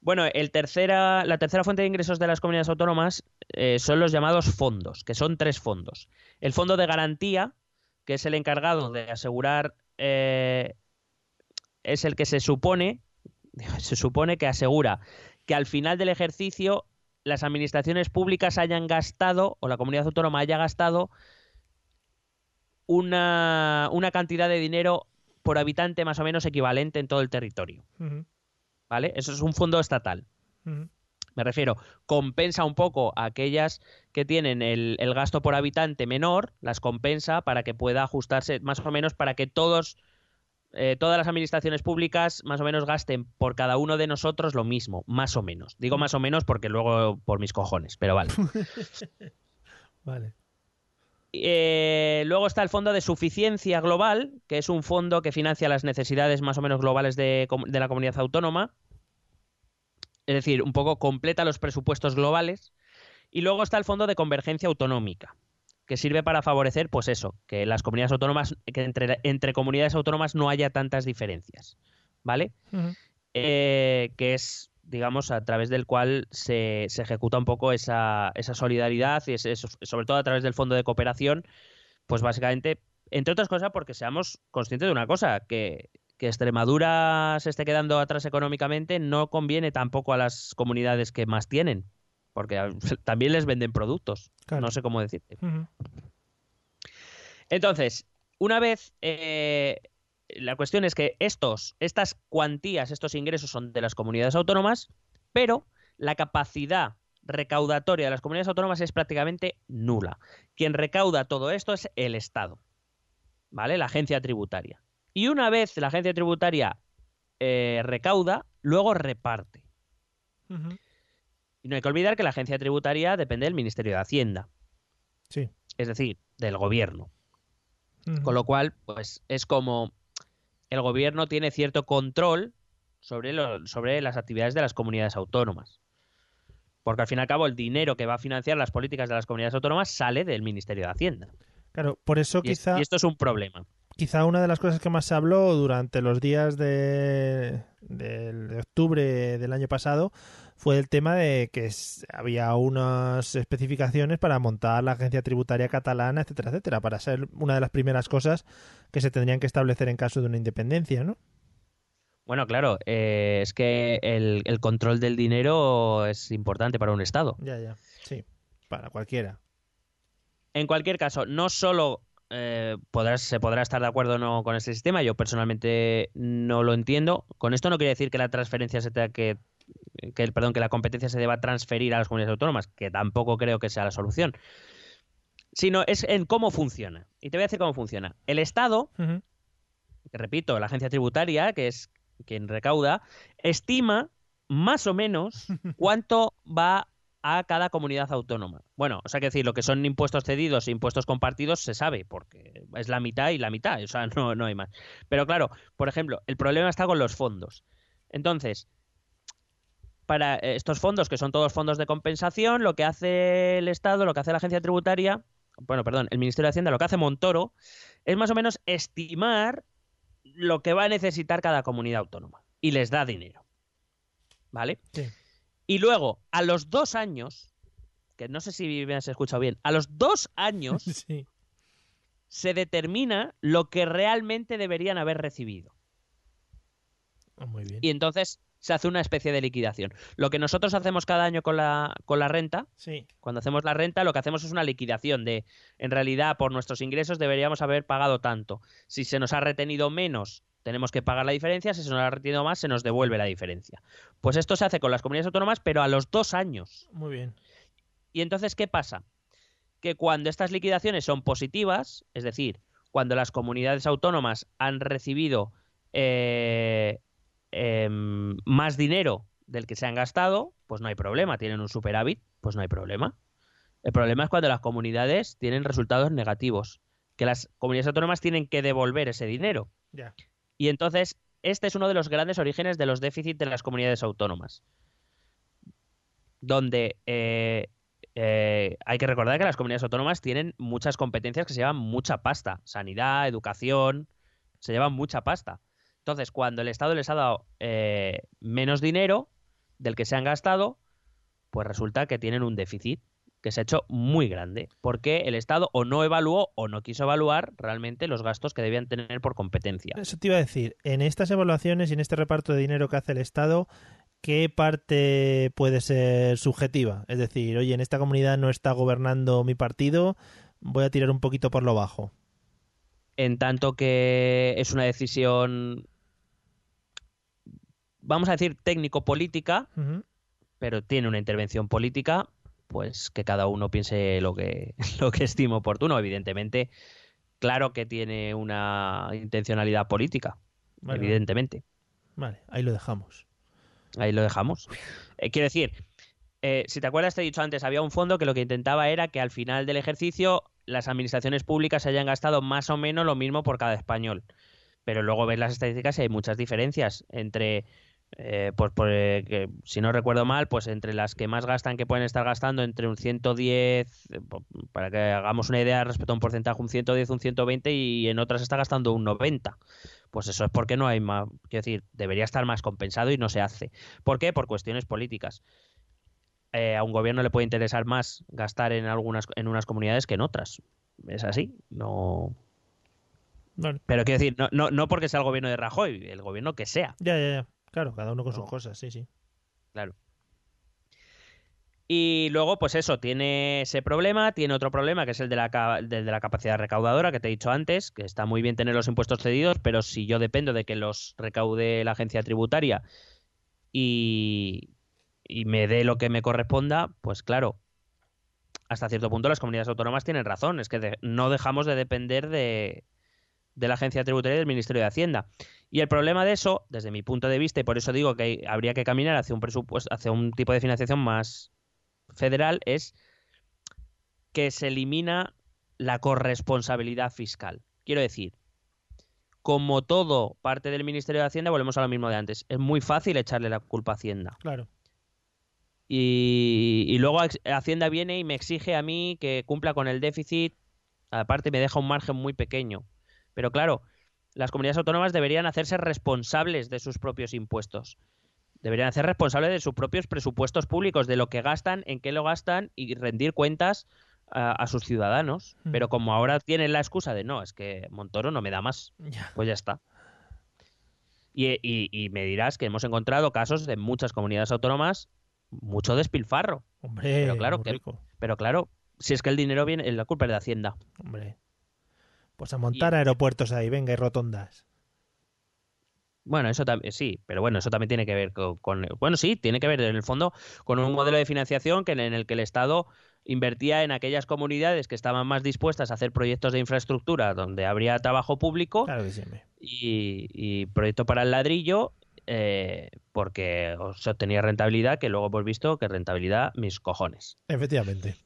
Bueno, el tercera, la tercera fuente de ingresos de las comunidades autónomas eh, son los llamados fondos, que son tres fondos. El fondo de garantía, que es el encargado de asegurar, eh, es el que se supone, se supone que asegura que al final del ejercicio las administraciones públicas hayan gastado, o la comunidad autónoma haya gastado, una, una cantidad de dinero por habitante más o menos equivalente en todo el territorio. ¿Vale? Eso es un fondo estatal. ujú. Me refiero, compensa un poco a aquellas que tienen el, el gasto por habitante menor, las compensa para que pueda ajustarse más o menos para que todos, eh, todas las administraciones públicas más o menos gasten por cada uno de nosotros lo mismo, más o menos. Digo más o menos porque luego por mis cojones, pero vale. Vale. Eh, luego está el Fondo de Suficiencia Global, que es un fondo que financia las necesidades más o menos globales de la comunidad autónoma. Es decir, un poco completa los presupuestos globales. Y luego está el Fondo de Convergencia Autonómica, que sirve para favorecer, pues eso, que las comunidades autónomas, que entre, entre comunidades autónomas no haya tantas diferencias. ¿Vale? Eh, que es, digamos, a través del cual se, se ejecuta un poco esa, esa solidaridad y ese- sobre todo a través del fondo de cooperación, pues básicamente, entre otras cosas, porque seamos conscientes de una cosa, que, que Extremadura se esté quedando atrás económicamente no conviene tampoco a las comunidades que más tienen, porque también les venden productos, Claro. no sé cómo decirte. Entonces, una vez eh, la cuestión es que estos, estas cuantías, estos ingresos son de las comunidades autónomas, pero la capacidad recaudatoria de las comunidades autónomas es prácticamente nula. Quien recauda todo esto es el Estado, ¿vale? La agencia tributaria. Y una vez la agencia tributaria eh, recauda, luego reparte. Y no hay que olvidar que la agencia tributaria depende del Ministerio de Hacienda, Sí. es decir, del gobierno. Con lo cual, pues es como el gobierno tiene cierto control sobre, lo- sobre las actividades de las comunidades autónomas. Porque al fin y al cabo el dinero que va a financiar las políticas de las comunidades autónomas sale del Ministerio de Hacienda. Claro, por eso Y, es- quizá, y esto es un problema. Quizá una de las cosas que más se habló durante los días de, octubre del año pasado fue el tema de que había unas especificaciones para montar la agencia tributaria catalana, etcétera, etcétera, para ser una de las primeras cosas que se tendrían que establecer en caso de una independencia, ¿no? Bueno, claro, eh, es que el, el control del dinero es importante para un Estado. Ya, ya. Sí, para cualquiera. En cualquier caso, no solo eh, podrás- se podrá estar de acuerdo o no con este sistema, yo personalmente no lo entiendo. Con esto no quiere decir que la transferencia se tenga que, que el perdón, que la competencia se deba transferir a las comunidades autónomas, que tampoco creo que sea la solución. Sino es en cómo funciona. Y te voy a decir cómo funciona. El Estado, que repito, la agencia tributaria, que es quien recauda, estima más o menos cuánto va a cada comunidad autónoma. Bueno, o sea, que decir, lo que son impuestos cedidos e impuestos compartidos se sabe, porque es la mitad y la mitad, o sea, no, no hay más. Pero claro, por ejemplo, el problema está con los fondos. Entonces, para eh, estos fondos, que son todos fondos de compensación, lo que hace el Estado, lo que hace la agencia tributaria, bueno, perdón, el Ministerio de Hacienda, lo que hace Montoro, es más o menos estimar lo que va a necesitar cada comunidad autónoma. Y les da dinero. ¿Vale? Sí. Y luego, a los dos años, que no sé si me has escuchado bien, a los dos años Sí. se determina lo que realmente deberían haber recibido. Ah, Muy bien. Y entonces se hace una especie de liquidación. Lo que nosotros hacemos cada año con la, con la renta, Sí. cuando hacemos la renta, lo que hacemos es una liquidación de, en realidad, por nuestros ingresos deberíamos haber pagado tanto. Si se nos ha retenido menos, tenemos que pagar la diferencia. Si se nos ha retenido más, se nos devuelve la diferencia. Pues esto se hace con las comunidades autónomas, pero a los dos años. Muy bien. Y entonces, ¿qué pasa? Que cuando estas liquidaciones son positivas, es decir, cuando las comunidades autónomas han recibido eh, em, más dinero del que se han gastado, pues no hay problema. Tienen un superávit, pues no hay problema. El problema es cuando las comunidades tienen resultados negativos, que las comunidades autónomas tienen que devolver ese dinero. Ya. Y entonces, este es uno de los grandes orígenes de los déficits de las comunidades autónomas. Donde eh, eh, hay que recordar que las comunidades autónomas tienen muchas competencias que se llevan mucha pasta. Sanidad, educación, se llevan mucha pasta. Entonces, cuando el Estado les ha dado eh, menos dinero del que se han gastado, pues resulta que tienen un déficit que se ha hecho muy grande, porque el Estado o no evaluó o no quiso evaluar realmente los gastos que debían tener por competencia. Eso te iba a decir. En estas evaluaciones y en este reparto de dinero que hace el Estado, ¿qué parte puede ser subjetiva? Es decir, oye, en esta comunidad no está gobernando mi partido, voy a tirar un poquito por lo bajo. en tanto que es una decisión, vamos a decir, técnico-política, pero tiene una intervención política, pues que cada uno piense lo que, lo que estime oportuno. Evidentemente, claro que tiene una intencionalidad política, Vale, evidentemente. Vale, ahí lo dejamos. Ahí lo dejamos. Eh, quiero decir, eh, si te acuerdas, te he dicho antes, había un fondo que lo que intentaba era que al final del ejercicio las administraciones públicas hayan gastado más o menos lo mismo por cada español. Pero luego ves las estadísticas y hay muchas diferencias entre, eh, pues, por, eh, que, si no recuerdo mal, pues entre las que más gastan, que pueden estar gastando entre un 110, eh, para que hagamos una idea respecto a un porcentaje, un 110, un 120 y en otras está gastando un 90. Pues eso es porque no hay más, quiero decir, debería estar más compensado y no se hace. ¿Por qué? Por cuestiones políticas. Eh, a un gobierno le puede interesar más gastar en algunas en unas comunidades que en otras. Es así, no. Pero quiero decir, no, no, no porque sea el gobierno de Rajoy, el gobierno que sea, Ya, ya, ya. Claro, cada uno con sus cosas, sí, sí. claro. Y luego, pues eso, tiene ese problema, tiene otro problema, que es el de la, de la capacidad recaudadora, que te he dicho antes, que está muy bien tener los impuestos cedidos, pero si yo dependo de que los recaude la agencia tributaria y, y me dé lo que me corresponda, pues claro, hasta cierto punto las comunidades autónomas tienen razón, es que de- no dejamos de depender de, de la agencia tributaria y del Ministerio de Hacienda. Y el problema de eso, desde mi punto de vista, y por eso digo que hay- habría que caminar hacia un presupuesto, hacia un tipo de financiación más, federal es que se elimina la corresponsabilidad fiscal. Quiero decir, como todo parte del Ministerio de Hacienda, volvemos a lo mismo de antes. Es muy fácil echarle la culpa a Hacienda. Claro. Y, y luego Hac- Hacienda viene y me exige a mí que cumpla con el déficit. Aparte me deja un margen muy pequeño. Pero claro, las comunidades autónomas deberían hacerse responsables de sus propios impuestos. Deberían hacer responsables de sus propios presupuestos públicos, de lo que gastan, en qué lo gastan y rendir cuentas a, a sus ciudadanos. Mm. Pero como ahora tienen la excusa de no, es que Montoro no me da más, pues ya está. Y, y- y me dirás que hemos encontrado casos de muchas comunidades autónomas, mucho despilfarro. Hombre, Pero claro que-. Pero claro, si es que el dinero viene, la culpa es de Hacienda. Hombre. Pues a montar Y- aeropuertos ahí, venga, y rotondas. Bueno, eso también, sí, pero bueno, eso también tiene que ver con, con- bueno, sí, tiene que ver en el fondo con un modelo de financiación que en el que el Estado invertía en aquellas comunidades que estaban más dispuestas a hacer proyectos de infraestructura donde habría trabajo público Claro que sí, y, y proyecto para el ladrillo eh, porque se obtenía rentabilidad que luego hemos visto que rentabilidad mis cojones. Efectivamente.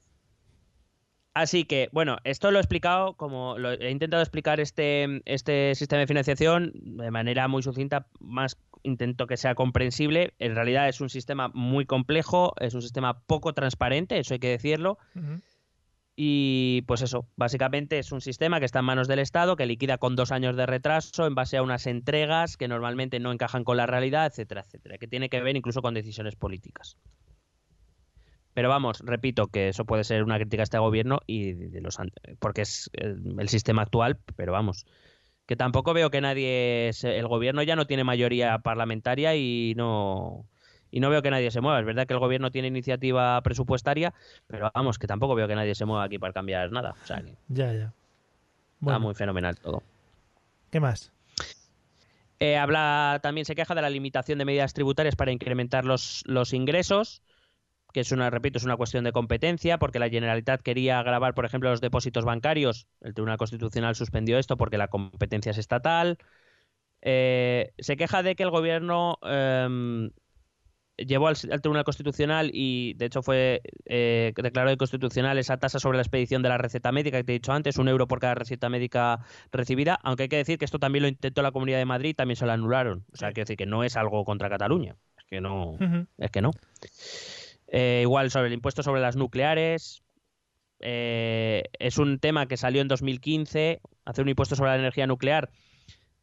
Así que, bueno, esto lo he explicado, como lo, he intentado explicar este, este sistema de financiación de manera muy sucinta, más intento que sea comprensible. En realidad es un sistema muy complejo, es un sistema poco transparente, eso hay que decirlo. Y pues eso, básicamente es un sistema que está en manos del Estado, que liquida con dos años de retraso en base a unas entregas que normalmente no encajan con la realidad, etcétera, etcétera, que tiene que ver incluso con decisiones políticas. Pero vamos, repito que eso puede ser una crítica a este gobierno y de los porque es el, el sistema actual, pero vamos, que tampoco veo que nadie se- el gobierno ya no tiene mayoría parlamentaria y no y no veo que nadie se mueva. Es verdad que el gobierno tiene iniciativa presupuestaria, pero vamos, que tampoco veo que nadie se mueva aquí para cambiar nada. O sea, que Ya, ya. está muy fenomenal todo. ¿qué más? Eh, habla también se queja de la limitación de medidas tributarias para incrementar los, los ingresos, que es una, repito, es una cuestión de competencia, porque la Generalitat quería grabar, por ejemplo, los depósitos bancarios. El Tribunal Constitucional suspendió esto porque la competencia es estatal. Eh, se queja de que el gobierno em, llevó al, al Tribunal Constitucional y, de hecho, fue eh, declarado inconstitucional esa tasa sobre la expedición de la receta médica que te he dicho antes, un euro por cada receta médica recibida, aunque hay que decir que esto también lo intentó la Comunidad de Madrid también se lo anularon. O sea, quiero decir que no es algo contra Cataluña. Es que no. Es que no. Eh, igual sobre el impuesto sobre las nucleares. eh, es un tema que salió en 2015, hacer un impuesto sobre la energía nuclear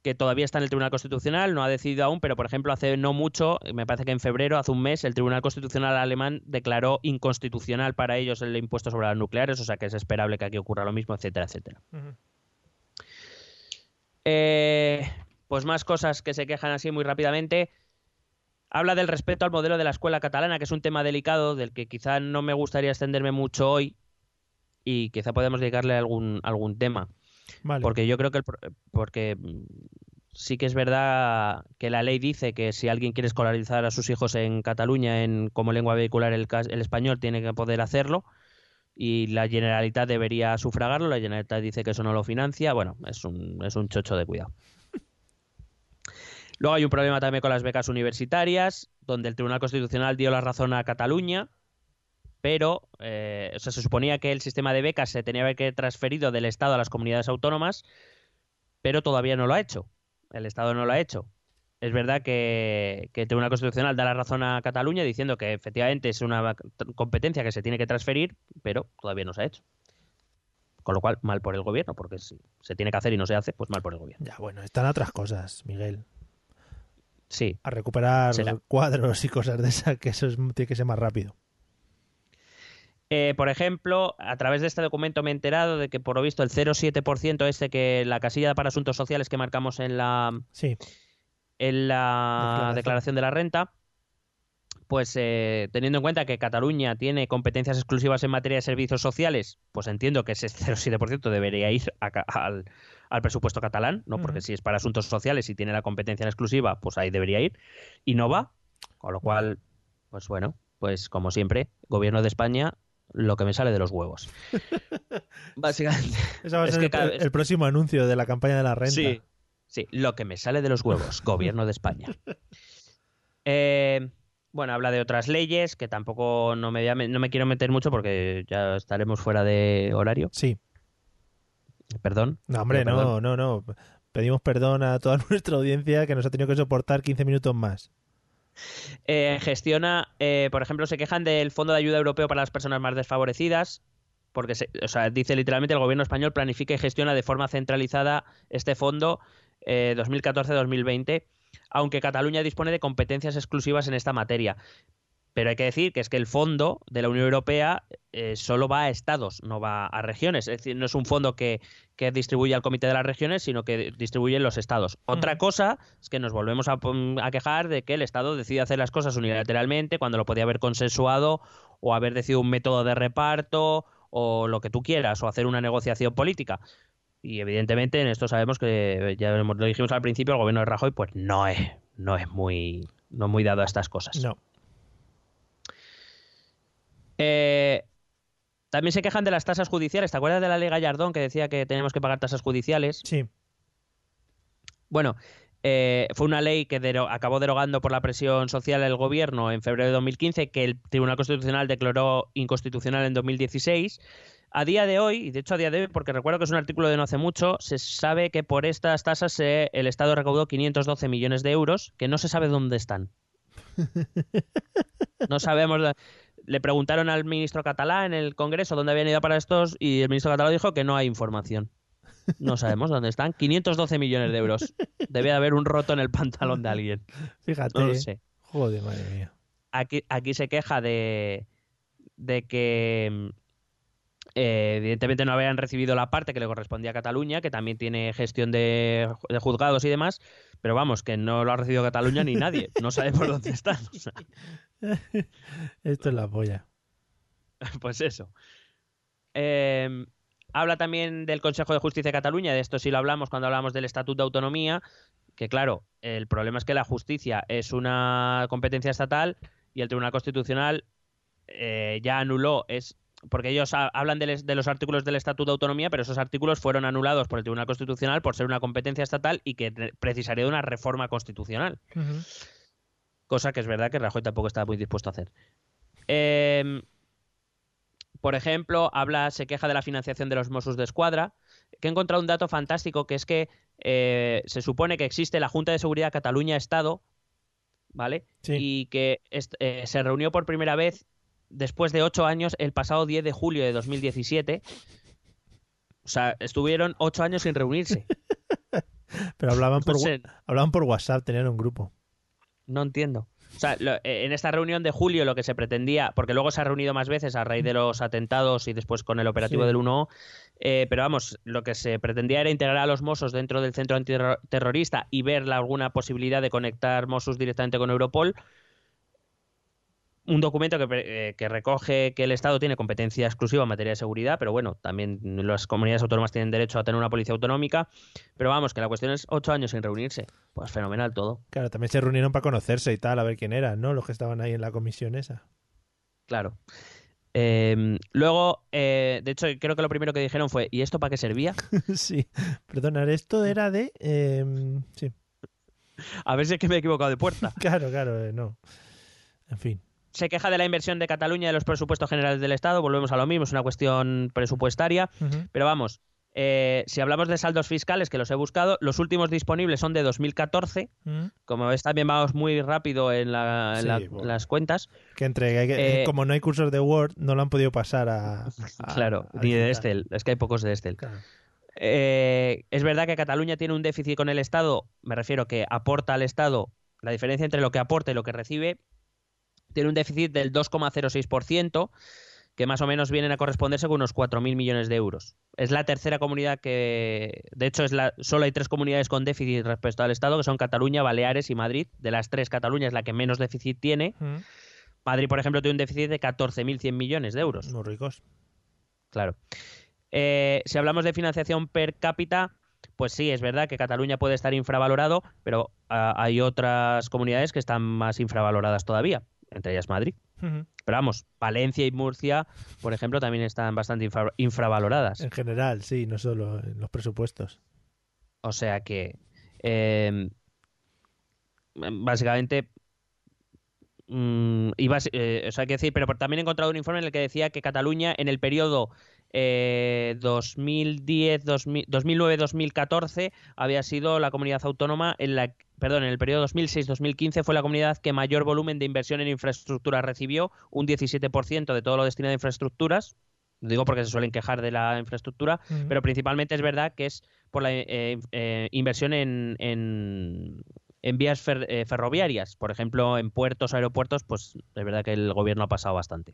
que todavía está en el Tribunal Constitucional, no ha decidido aún, pero por ejemplo hace no mucho, me parece que en febrero, hace un mes, el Tribunal Constitucional alemán declaró inconstitucional para ellos el impuesto sobre las nucleares, o sea que es esperable que aquí ocurra lo mismo, etcétera, etcétera. Eh, pues más cosas que se quejan así muy rápidamente. Habla del respeto al modelo de la escuela catalana, que es un tema delicado del que quizá no me gustaría extenderme mucho hoy y quizá podemos dedicarle algún, algún tema. Vale. Porque yo creo que el porque mm, sí que es verdad que la ley dice que si alguien quiere escolarizar a sus hijos en Cataluña en como lengua vehicular el, el español tiene que poder hacerlo y la Generalitat debería sufragarlo, la Generalitat dice que eso no lo financia, bueno, es un, es un chocho de cuidado. Luego hay un problema también con las becas universitarias, donde el Tribunal Constitucional dio la razón a Cataluña, pero eh, se suponía que el sistema de becas se tenía que transferido del Estado a las comunidades autónomas, pero todavía no lo ha hecho. El Estado no lo ha hecho. Es verdad que, que el Tribunal Constitucional da la razón a Cataluña diciendo que efectivamente es una competencia que se tiene que transferir, pero todavía no se ha hecho. Con lo cual, mal por el gobierno, porque si se tiene que hacer y no se hace, pues mal por el gobierno. Ya, bueno, están otras cosas, Miguel. Sí, A recuperar Será. cuadros y cosas de esas, que eso es- tiene que ser más rápido. Eh, por ejemplo, a través de este documento me he enterado de que por lo visto el 0,7% este que la casilla para asuntos sociales que marcamos en la, Sí, en la Declaración. declaración, de la renta, pues eh, teniendo en cuenta que Cataluña tiene competencias exclusivas en materia de servicios sociales, pues entiendo que ese 0,7% debería ir a al, al presupuesto catalán, ¿no? Porque si es para asuntos sociales y tiene la competencia en exclusiva, pues ahí debería ir, y no va, con lo cual, pues bueno, pues como siempre, gobierno de España, lo que me sale de los huevos. Básicamente. ese va a Es ser que el, cada el vez- próximo anuncio de la campaña de la renta. Sí, sí, lo que me sale de los huevos, gobierno de España. Eh, bueno, habla de otras leyes que tampoco me- no me quiero meter mucho porque ya estaremos fuera de horario. Sí. Perdón. No, hombre, no, no, no. Pedimos perdón a toda nuestra audiencia que nos ha tenido que soportar 15 minutos más. Eh, gestiona, eh, por ejemplo, se quejan del Fondo de Ayuda Europeo para las Personas Más Desfavorecidas, porque se- o sea, dice literalmente el gobierno español planifica y gestiona de forma centralizada este fondo eh, 2014-2020, aunque Cataluña dispone de competencias exclusivas en esta materia. Pero hay que decir que es que el fondo de la Unión Europea eh, solo va a estados, no va a regiones. Es decir, no es un fondo que, que distribuye al Comité de las Regiones, sino que distribuye los estados. Otra cosa es que nos volvemos a quejar de que el Estado decide hacer las cosas unilateralmente cuando lo podía haber consensuado o haber decidido un método de reparto o lo que tú quieras o hacer una negociación política. Y evidentemente en esto sabemos que ya lo dijimos al principio, el gobierno de Rajoy pues no es, no es muy, no es muy dado a estas cosas. No. Eh, también se quejan de las tasas judiciales. ¿Te acuerdas de la ley Gallardón que decía que tenemos que pagar tasas judiciales? Sí. Bueno, eh, fue una ley que dero- acabó derogando por la presión social el gobierno en febrero de 2015, que el Tribunal Constitucional declaró inconstitucional en 2016. A día de hoy, y de hecho a día de hoy, porque recuerdo que es un artículo de no hace mucho, se sabe que por estas tasas el Estado recaudó 512 millones de euros, que no se sabe dónde están. No sabemos. De- Le preguntaron al ministro catalán en el Congreso dónde habían ido para estos y el ministro catalán dijo que no hay información. No sabemos dónde están. 512 millones de euros. Debe haber un roto en el pantalón de alguien. Fíjate. No lo sé. Joder, madre mía. Aquí, aquí se queja de, de que eh, evidentemente no habían recibido la parte que le correspondía a Cataluña, que también tiene gestión de, de juzgados y demás, pero vamos, que no lo ha recibido Cataluña ni nadie. No sabemos dónde están. O sea, Esto es la polla. Pues eso. Eh, habla también del Consejo de Justicia de Cataluña, de esto sí lo hablamos cuando hablamos del Estatuto de Autonomía, que claro, el problema es que la justicia es una competencia estatal y el Tribunal Constitucional eh, ya anuló, es porque ellos ha- hablan de, les- de los artículos del Estatuto de Autonomía, pero esos artículos fueron anulados por el Tribunal Constitucional por ser una competencia estatal y que re- precisaría de una reforma constitucional. Cosa que es verdad que Rajoy tampoco estaba muy dispuesto a hacer. Eh, por ejemplo, habla, se queja de la financiación de los Mossos de Escuadra, que he encontrado un dato fantástico, que es que eh, se supone que existe la Junta de Seguridad Cataluña-Estado, ¿vale? Sí. Y que eh, se reunió por primera vez después de ocho años el pasado 10 de julio de 2017. O sea, estuvieron ocho años sin reunirse. Pero hablaban por, hablaban por WhatsApp, tenían un grupo. No entiendo. O sea, lo- eh, en esta reunión de julio lo que se pretendía, porque luego se ha reunido más veces a raíz de los atentados y después con el operativo Sí. del 1 eh, pero vamos, lo que se pretendía era integrar a los Mossos dentro del centro antiterrorista y ver la- alguna posibilidad de conectar Mossos directamente con Europol. Un documento que, eh, que recoge que el Estado tiene competencia exclusiva en materia de seguridad, pero bueno, también las comunidades autónomas tienen derecho a tener una policía autonómica. Pero vamos, que la cuestión es ocho años sin reunirse. Pues fenomenal todo. Claro, también se reunieron para conocerse y tal, a ver quién eran, ¿no? Los que estaban ahí en la comisión esa. Claro. Eh, luego, eh, de hecho, creo que lo primero que dijeron fue, ¿y esto para qué servía? sí. Perdona, esto era de... eh, sí. A ver si es que me he equivocado de puerta. Claro, claro, eh, no. En fin. Se queja de la inversión de Cataluña de los presupuestos generales del Estado, volvemos a lo mismo, es una cuestión presupuestaria. Pero vamos, eh, si hablamos de saldos fiscales, que los he buscado, los últimos disponibles son de 2014. Ujú. Como ves, también vamos muy rápido en, la- en Sí, la- bueno. en las cuentas. Que entre, que- Eh, como no hay cursos de Word, no lo han podido pasar a... a- claro, a ni de. Estel, es que hay pocos de Estel. Claro. Eh, es verdad que Cataluña tiene un déficit con el Estado, me refiero que aporta al Estado, la diferencia entre lo que aporta y lo que recibe, tiene un déficit del 2,06%, que más o menos vienen a corresponderse con unos 4.000 millones de euros. Es la tercera comunidad que, de hecho, es la, solo hay tres comunidades con déficit respecto al Estado, que son Cataluña, Baleares y Madrid. De las tres, Cataluña es la que menos déficit tiene. Ujú. Madrid, por ejemplo, tiene un déficit de 14.100 millones de euros. Muy ricos. Claro. Eh, si hablamos de financiación per cápita, pues sí, es verdad que Cataluña puede estar infravalorado, pero ah, hay otras comunidades que están más infravaloradas todavía, entre ellas Madrid. Pero vamos, Valencia y Murcia, por ejemplo, también están bastante infra- infravaloradas. En general, sí, no solo en los presupuestos. O sea que, eh, básicamente, mm, iba, ser- eh, o sea, hay que decir, pero también he encontrado un informe en el que decía que Cataluña en el periodo eh, 2010, 2000 2009-2014 había sido la comunidad autónoma en la perdón, en el periodo 2006-2015 fue la comunidad que mayor volumen de inversión en infraestructura recibió, un 17% de todo lo destinado a infraestructuras. Lo digo porque se suelen quejar de la infraestructura, pero principalmente es verdad que es por la eh, eh, inversión en, en- en vías fer- eh, ferroviarias. Por ejemplo, en puertos, aeropuertos, pues es verdad que el gobierno ha pasado bastante.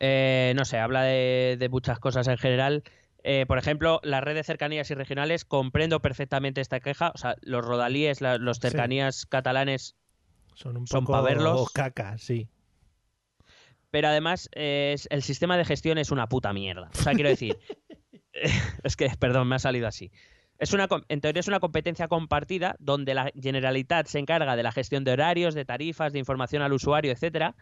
Eh, no sé, habla de, de muchas cosas en general. Eh, por ejemplo, la red de cercanías y regionales, comprendo perfectamente esta queja. O sea, los rodalíes, la- los Sí. cercanías catalanes, Son un poco verlos. caca, sí. pero además eh, es- el sistema de gestión es una puta mierda. O sea, quiero decir, es que, perdón, me ha salido así. Es una, en teoría es una competencia compartida donde la Generalitat se encarga de la gestión de horarios, de tarifas, de información al usuario, etcétera,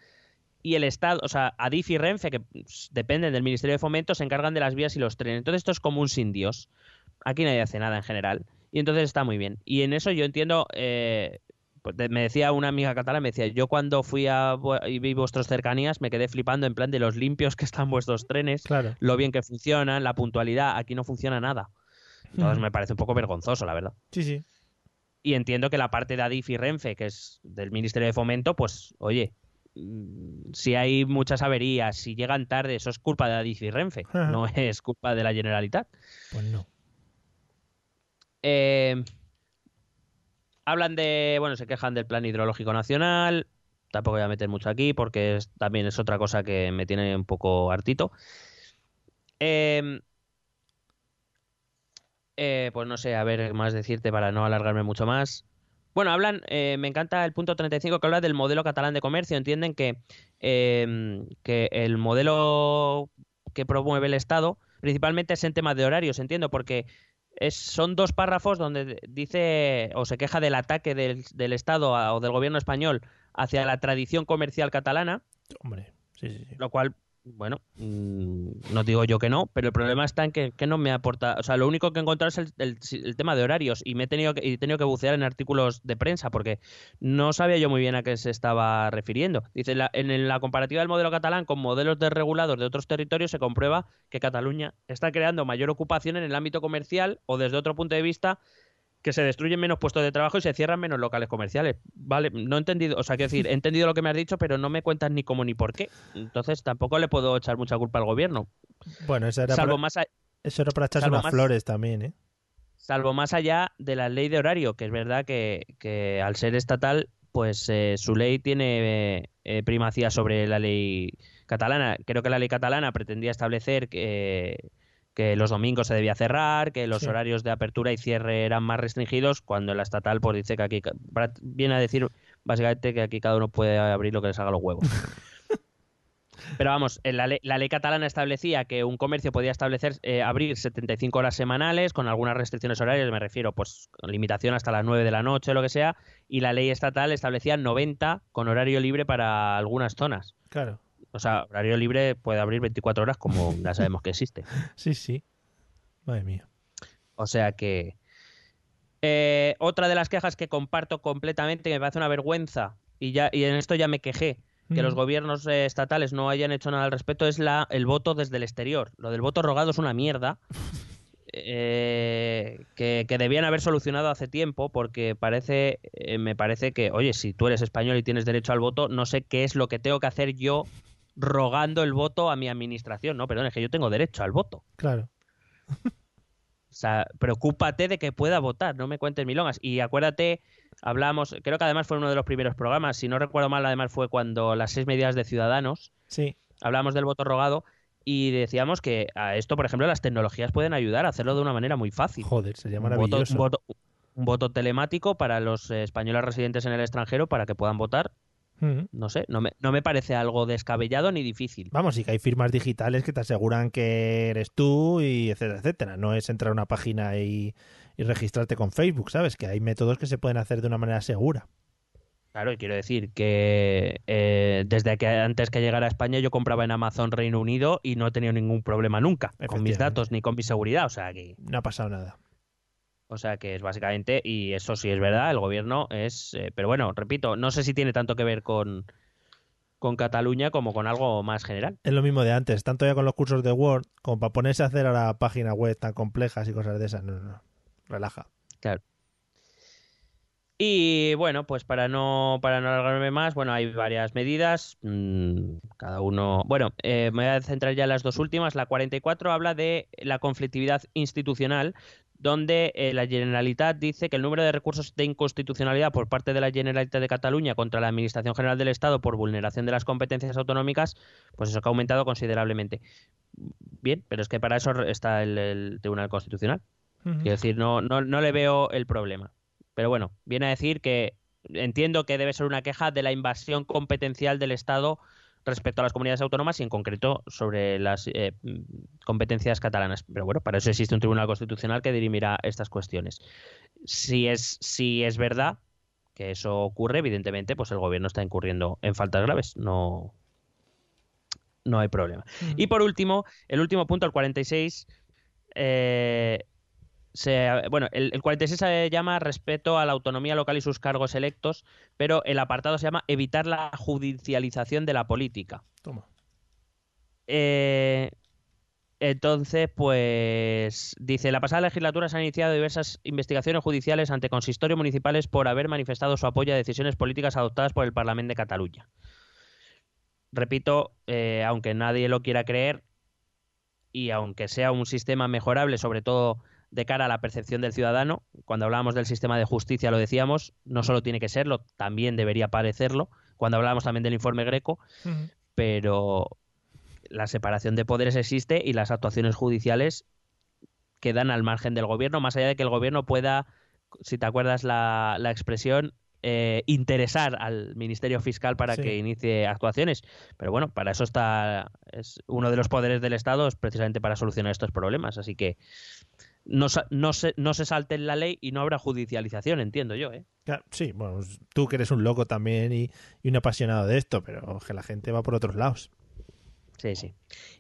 y el Estado, o sea, Adif y Renfe, que pues, dependen del Ministerio de Fomento, se encargan de las vías y los trenes. Entonces esto es como un sin Dios. Aquí nadie hace nada en general. Y entonces está muy bien. Y en eso yo entiendo, eh, pues, me decía una amiga catalana, me decía, yo cuando fui a y vi vuestros cercanías me quedé flipando en plan de los limpios que están vuestros trenes, Claro. lo bien que funcionan, la puntualidad, aquí no funciona nada. Entonces me parece un poco vergonzoso, la verdad. Sí, sí. Y entiendo que la parte de Adif y Renfe, que es del Ministerio de Fomento, pues, oye, si hay muchas averías, si llegan tarde, eso es culpa de Adif y Renfe, Ajá. no es culpa de la Generalitat. Pues no. Eh, hablan de, bueno, se quejan del Plan Hidrológico Nacional, tampoco voy a meter mucho aquí porque es- también es otra cosa que me tiene un poco hartito. Eh, eh, pues no sé, a ver más decirte para no alargarme mucho más. Bueno, hablan, eh, me encanta el punto 35 que habla del modelo catalán de comercio. Entienden que, eh, que el modelo que promueve el Estado principalmente es en temas de horarios, entiendo, porque es, son dos párrafos donde dice o se queja del ataque del, del Estado a- o del gobierno español hacia la tradición comercial catalana, Hombre, sí, sí, sí. lo cual, bueno, mm, no digo yo que no, pero el problema está en que, no me aporta, o sea, lo único que he encontrado es el, tema de horarios y me he tenido que, he tenido que bucear en artículos de prensa porque no sabía yo muy bien a qué se estaba refiriendo. Dice, la- en la comparativa del modelo catalán con modelos desregulados de otros territorios se comprueba que Cataluña está creando mayor ocupación en el ámbito comercial o desde otro punto de vista que se destruyen menos puestos de trabajo y se cierran menos locales comerciales. Vale, no he entendido, o sea, quiero decir, he entendido lo que me has dicho, pero no me cuentas ni cómo ni por qué. Entonces tampoco le puedo echar mucha culpa al gobierno. Bueno, eso era, Salvo para, más, a- eso era para echarse unas más- flores también, ¿eh? salvo más allá de la ley de horario, que es verdad que, que al ser estatal, pues eh, su ley tiene eh, eh, primacía sobre la ley catalana. Creo que la ley catalana pretendía establecer que, que los domingos se debía cerrar, que los Sí. horarios de apertura y cierre eran más restringidos, cuando la estatal pues dice que aquí viene a decir básicamente que aquí cada uno puede abrir lo que les haga los huevos. Pero vamos, la, ley, la ley catalana establecía que un comercio podía establecer eh, abrir 75 horas semanales con algunas restricciones horarias, me refiero, pues con limitación hasta las 9 de la noche o lo que sea, y la ley estatal establecía 90 con horario libre para algunas zonas. Claro. O sea, horario libre puede abrir 24 horas como ya sabemos que existe. Sí, sí. Madre mía. O sea que... Eh, otra de las quejas que comparto completamente, que me parece una vergüenza, y, ya, y en esto ya me quejé, que Mm. los gobiernos eh, estatales no hayan hecho nada al respecto, es la, el voto desde el exterior. Lo del voto rogado es una mierda. eh, que, que debían haber solucionado hace tiempo porque parece eh, me parece que oye si tú eres español y tienes derecho al voto no sé qué es lo que tengo que hacer yo rogando el voto a mi administración no perdón es que yo tengo derecho al voto Claro. o sea, preocúpate de que pueda votar, no me cuentes milongas. Y acuérdate, hablamos, creo que además fue uno de los primeros programas, si no recuerdo mal, además fue cuando las seis medidas de Ciudadanos, Sí. hablamos del voto rogado y decíamos que a esto, por ejemplo, las tecnologías pueden ayudar a hacerlo de una manera muy fácil. Joder, sería Un voto, maravilloso. un, voto, un voto telemático para los eh, españoles residentes en el extranjero para que puedan votar. Mm. No sé, no me, no me parece algo descabellado ni difícil. Vamos, sí que hay firmas digitales que te aseguran que eres tú y etcétera, etcétera. No es entrar a una página y, y registrarte con Facebook, ¿sabes? Que hay métodos que se pueden hacer de una manera segura. Claro, y quiero decir que eh, desde que antes que llegara a España yo compraba en Amazon Reino Unido y no he tenido ningún problema nunca con mis datos ni con mi seguridad, o sea que No ha pasado nada. O sea que es básicamente, y eso sí es verdad, el gobierno es... eh, pero bueno, repito, no sé si tiene tanto que ver con, con Cataluña como con algo más general. Es lo mismo de antes, tanto ya con los cursos de Word como para ponerse a hacer ahora páginas web tan complejas y cosas de esas. No, no, no. Relaja. Claro. Y bueno, pues para no, para no alargarme más, bueno, hay varias medidas, mm, cada uno... Bueno, eh, me voy a centrar ya en las dos últimas. La 44 habla de la conflictividad institucional, donde eh, la Generalitat dice que el número de recursos de inconstitucionalidad por parte de la Generalitat de Cataluña contra la Administración General del Estado por vulneración de las competencias autonómicas, pues eso que ha aumentado considerablemente. Bien, pero es que para eso está el, el Tribunal Constitucional. Ujú. Quiero decir, no, no, no le veo el problema. Pero bueno, viene a decir que entiendo que debe ser una queja de la invasión competencial del Estado respecto a las comunidades autónomas y en concreto sobre las eh, mm, competencias catalanas. Pero bueno, para eso existe un tribunal constitucional que dirimirá estas cuestiones. Si es, si es verdad que eso ocurre, evidentemente, pues el gobierno está incurriendo en faltas graves. No, no hay problema. Ujú. Y por último, el último punto, el 46, eh, se, bueno, el, el 46 se llama respeto a la autonomía local y sus cargos electos, pero el apartado se llama evitar la judicialización de la política. Toma. Eh, entonces, pues dice, la pasada legislatura se han iniciado diversas investigaciones judiciales ante consistorios municipales por haber manifestado su apoyo a decisiones políticas adoptadas por el Parlamento de Cataluña. Repito, eh, aunque nadie lo quiera creer y aunque sea un sistema mejorable, sobre todo de cara a la percepción del ciudadano, cuando hablábamos del sistema de justicia lo decíamos, no solo tiene que serlo, también debería parecerlo, cuando hablábamos también del informe Greco, pero la separación de poderes existe y las actuaciones judiciales quedan al margen del gobierno, más allá de que el gobierno pueda, si te acuerdas la, la expresión, eh, interesar al Ministerio Fiscal para Sí. que inicie actuaciones. Pero bueno, para eso está es uno de los poderes del Estado, es precisamente para solucionar estos problemas. Así que no, se, no se salte la ley y no habrá judicialización, entiendo yo. ¿eh? Sí, bueno, tú que eres un loco también y, y un apasionado de esto, pero que la gente va por otros lados. Sí, sí.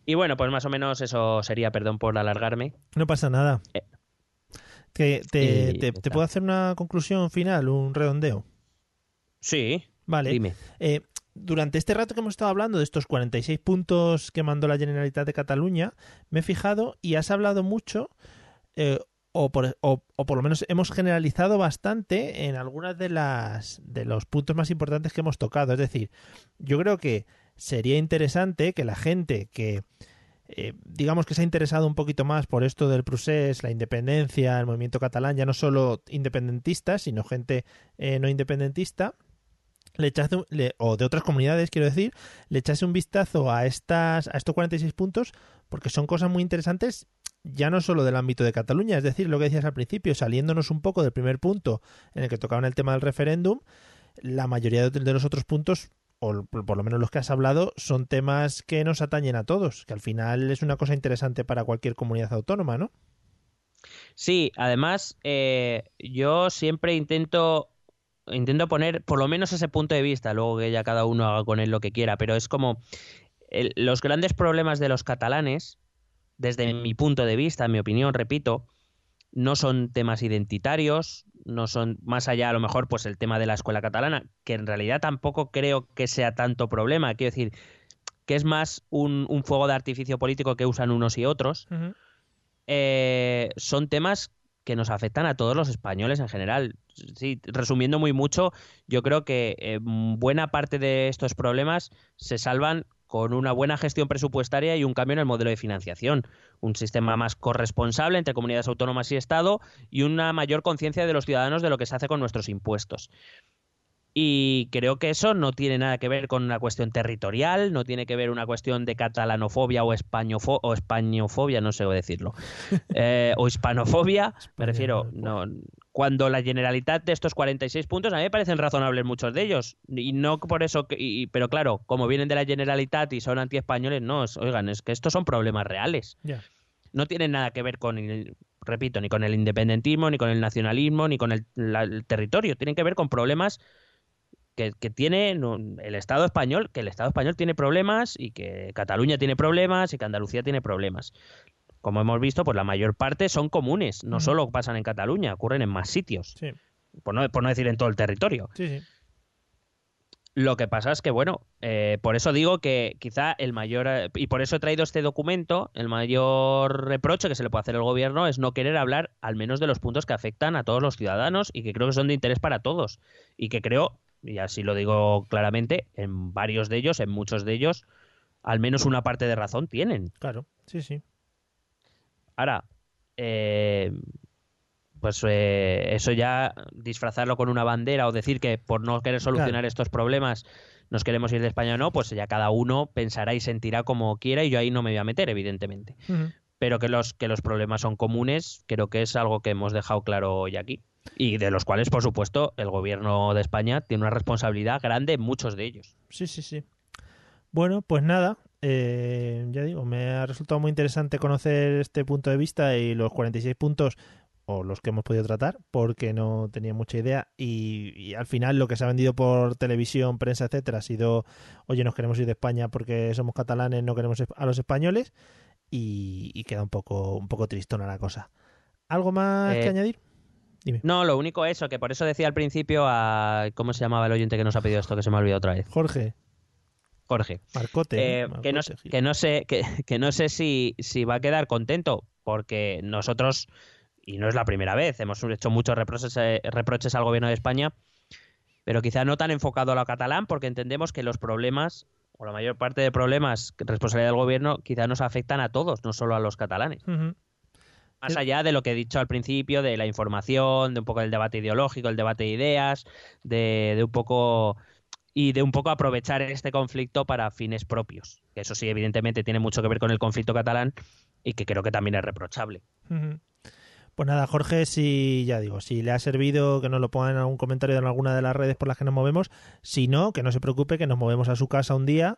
Y bueno, pues más o menos eso sería, perdón por alargarme. No pasa nada. Eh. Te, Y te- ya te está. puedo hacer una conclusión final, un redondeo. Sí, Vale. dime. Eh, durante este rato que hemos estado hablando de estos 46 puntos que mandó la Generalitat de Cataluña, me he fijado y has hablado mucho, eh, o, por, lo menos hemos generalizado bastante en algunas de las de los puntos más importantes que hemos tocado. Es decir, yo creo que sería interesante que la gente que eh, digamos que se ha interesado un poquito más por esto del procés, la independencia, el movimiento catalán, ya no solo independentistas, sino gente eh, no independentista, le echase o de otras comunidades, quiero decir, le echase un vistazo a estas a estos 46 puntos porque son cosas muy interesantes ya no solo del ámbito de Cataluña, es decir, lo que decías al principio, saliéndonos un poco del primer punto en el que tocaban el tema del referéndum, la mayoría de los otros puntos o por lo menos los que has hablado, son temas que nos atañen a todos, que al final es una cosa interesante para cualquier comunidad autónoma, ¿no? Sí, además, eh, yo siempre intento, intento poner por lo menos ese punto de vista, luego que ya cada uno haga con él lo que quiera, pero es como los grandes problemas de los catalanes, desde mi punto de vista, en mi opinión, repito, no son temas identitarios, no son más allá a lo mejor pues el tema de la escuela catalana, que en realidad tampoco creo que sea tanto problema, quiero decir que es más un, un fuego de artificio político que usan unos y otros, eh, son temas que nos afectan a todos los españoles en general. Sí, resumiendo muy mucho, yo creo que eh, buena parte de estos problemas se salvan con una buena gestión presupuestaria y un cambio en el modelo de financiación, un sistema más corresponsable entre comunidades autónomas y Estado y una mayor conciencia de los ciudadanos de lo que se hace con nuestros impuestos. Y creo que eso no tiene nada que ver con una cuestión territorial, no tiene que ver una cuestión de catalanofobia o, españofo o españofobia, no sé cómo decirlo, eh, o hispanofobia. Me refiero, no, cuando la generalidad de estos 46 puntos, a mí me parecen razonables muchos de ellos. Y no por eso, que, y, pero claro, como vienen de la generalidad y son antiespañoles, no, oigan, es que estos son problemas reales. No tienen nada que ver con, el- repito, ni con el independentismo, ni con el nacionalismo, ni con el, la- el territorio. Tienen que ver con problemas que, que tiene el Estado español, que el Estado español tiene problemas y que Cataluña tiene problemas y que Andalucía tiene problemas. como hemos visto, pues la mayor parte son comunes, no solo pasan en Cataluña, ocurren en más sitios, Sí, por no, por no decir en todo el territorio. sí, sí. Lo que pasa es que, bueno, eh, por eso digo que quizá el mayor, eh, y por eso he traído este documento, el mayor reproche que se le puede hacer al gobierno es no querer hablar al menos de los puntos que afectan a todos los ciudadanos y que creo que son de interés para todos. Y que creo, y así lo digo claramente, en varios de ellos, en muchos de ellos, al menos una parte de razón tienen. Claro, sí, sí. Ahora, eh, pues eh, eso ya disfrazarlo con una bandera o decir que por no querer solucionar Claro. estos problemas nos queremos ir de España o no, pues ya cada uno pensará y sentirá como quiera y yo ahí no me voy a meter, evidentemente. Pero que los, que los problemas son comunes, creo que es algo que hemos dejado claro hoy aquí. Y de los cuales, por supuesto, el gobierno de España tiene una responsabilidad grande en muchos de ellos. Sí, sí, sí. Bueno, pues nada, eh, ya digo, me ha resultado muy interesante conocer este punto de vista y los 46 puntos o los que hemos podido tratar, porque no tenía mucha idea y, y al final lo que se ha vendido por televisión, prensa, etcétera, ha sido, oye, nos queremos ir de España porque somos catalanes, no queremos a los españoles y, y queda un poco, un poco tristona la cosa. ¿Algo más Eh, que añadir? Dime. No, lo único eso, que por eso decía al principio a... ¿Cómo se llamaba el oyente que nos ha pedido esto? Que se me ha olvidado otra vez. Jorge, Jorge. Marcote. Eh, que, no, que no sé que, que no sé si, si va a quedar contento porque nosotros y no es la primera vez hemos hecho muchos reproches, eh, reproches al gobierno de España pero quizá no tan enfocado a lo catalán porque entendemos que los problemas o la mayor parte de problemas responsabilidad del gobierno quizá nos afectan a todos no solo a los catalanes más Sí. allá de lo que he dicho al principio, de la información, de un poco del debate ideológico, el debate de ideas, de, de un poco y de un poco aprovechar este conflicto para fines propios. Que eso sí, evidentemente, tiene mucho que ver con el conflicto catalán y que creo que también es reprochable. Ujú. Pues nada, Jorge, si ya digo, si le ha servido, que nos lo pongan en algún comentario en alguna de las redes por las que nos movemos. Si no, que no se preocupe, que nos movemos a su casa un día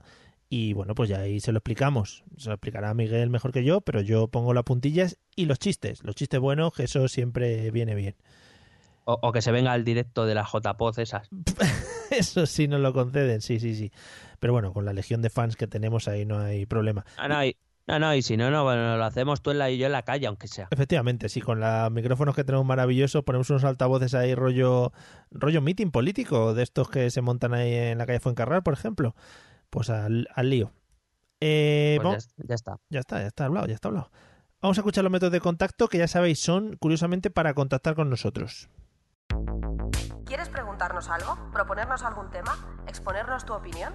y bueno, pues ya ahí se lo explicamos. Se lo explicará Miguel mejor que yo, pero yo pongo las puntillas y los chistes. Los chistes buenos, que eso siempre viene bien. O, o que se venga al directo de la JPOZ esas. Eso sí nos lo conceden, sí, sí, sí. Pero bueno, con la legión de fans que tenemos ahí no hay problema. Ah, no, y, no, no, y si no, no, bueno, lo hacemos tú en la, y yo en la calle, aunque sea. Efectivamente, sí, con los micrófonos que tenemos maravillosos, ponemos unos altavoces ahí rollo, rollo meeting político, de estos que se montan ahí en la calle Fuencarral, por ejemplo. Pues al, al lío. Eh, Pues ya, ya está. ya está, ya está hablado, ya está hablado. Vamos a escuchar los métodos de contacto que ya sabéis son, curiosamente, para contactar con nosotros. ¿Quieres preguntarnos algo? ¿Proponernos algún tema? ¿Exponernos tu opinión?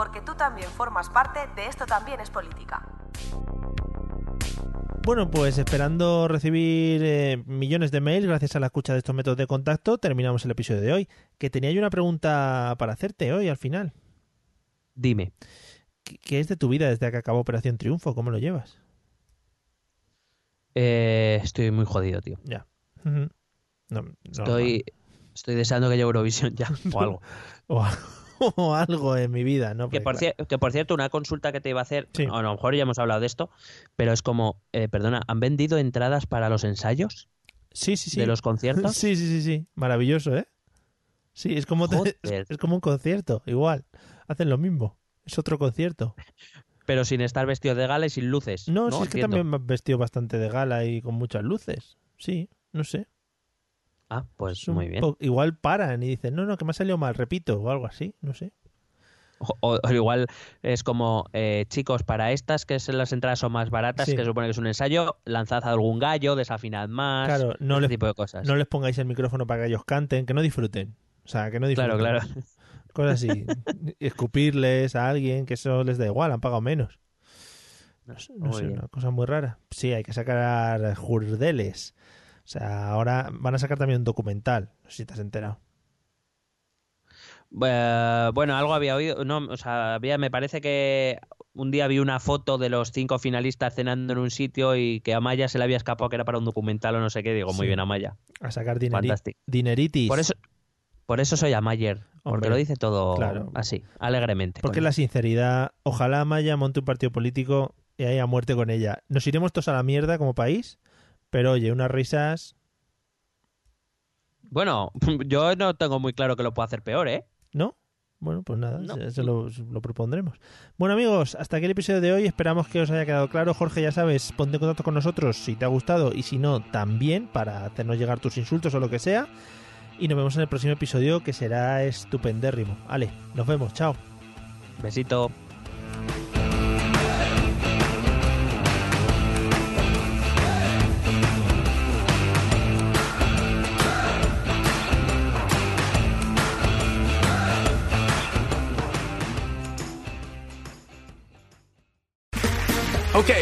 Porque tú también formas parte de Esto también es política. Bueno, pues esperando recibir eh, millones de mails gracias a la escucha de estos métodos de contacto, terminamos el episodio de hoy. Que tenía yo una pregunta para hacerte hoy al final. Dime. ¿Qué, qué es de tu vida desde que acabó Operación Triunfo? ¿Cómo lo llevas? Eh, estoy muy jodido, tío. Ya. Ujú. No, no, Estoy, estoy deseando que llegue Eurovisión ya, o algo. o, o algo en mi vida, ¿no? Que por, claro, cier- que por cierto, una consulta que te iba a hacer, Sí. a lo mejor ya hemos hablado de esto, pero es como, eh, perdona, ¿han vendido entradas para los ensayos Sí, sí, sí. de los conciertos? Sí, sí, sí, sí. Maravilloso, ¿eh? Sí, es como, te- es, es como un concierto, igual. Hacen lo mismo. Es otro concierto. Pero sin estar vestido de gala y sin luces. No, No, sí, es que Entiendo. también me han vestido bastante de gala y con muchas luces. Sí, no sé. Ah, pues muy bien. Igual paran y dicen, no, no, que me ha salido mal, repito, o algo así, no sé. O, o igual es como, eh, chicos, para estas, que es- las entradas son más baratas, Sí. que supone que es un ensayo, lanzad algún gallo, desafinad más, Claro, no ese les- tipo de cosas. No les pongáis el micrófono para que ellos canten, que no disfruten. O sea, que no disfruten. claro, claro. Cosas así. Escupirles a alguien, que eso les da igual, han pagado menos. No sé, no Muy sé, bien. una cosa muy rara. Sí, hay que sacar jurdeles. O sea, ahora van a sacar también un documental. No sé si te has enterado. Eh, bueno, algo había oído. No, o sea, había, me parece que un día vi una foto de los cinco finalistas cenando en un sitio y que a Maya se le había escapado que era para un documental o no sé qué. Digo, muy bien, Amaya. A sacar dineri- Fantástico. dineritis. Por eso, por eso soy Amayer. Porque Hombre, lo dice todo claro. así, alegremente. Porque la sinceridad, ojalá Maya monte un partido político y haya muerte con ella. Nos iremos todos a la mierda como país, pero oye, unas risas, Bueno, yo no tengo muy claro que lo pueda hacer peor, ¿eh? ¿no? Bueno, pues nada, No. se, se lo, lo propondremos. Bueno amigos, hasta aquí el episodio de hoy. Esperamos que os haya quedado claro. Jorge, ya sabes, ponte en contacto con nosotros si te ha gustado y si no, también para hacernos llegar tus insultos o lo que sea. Y nos vemos en el próximo episodio que será estupendérrimo. Ale, nos vemos, chao. Besito.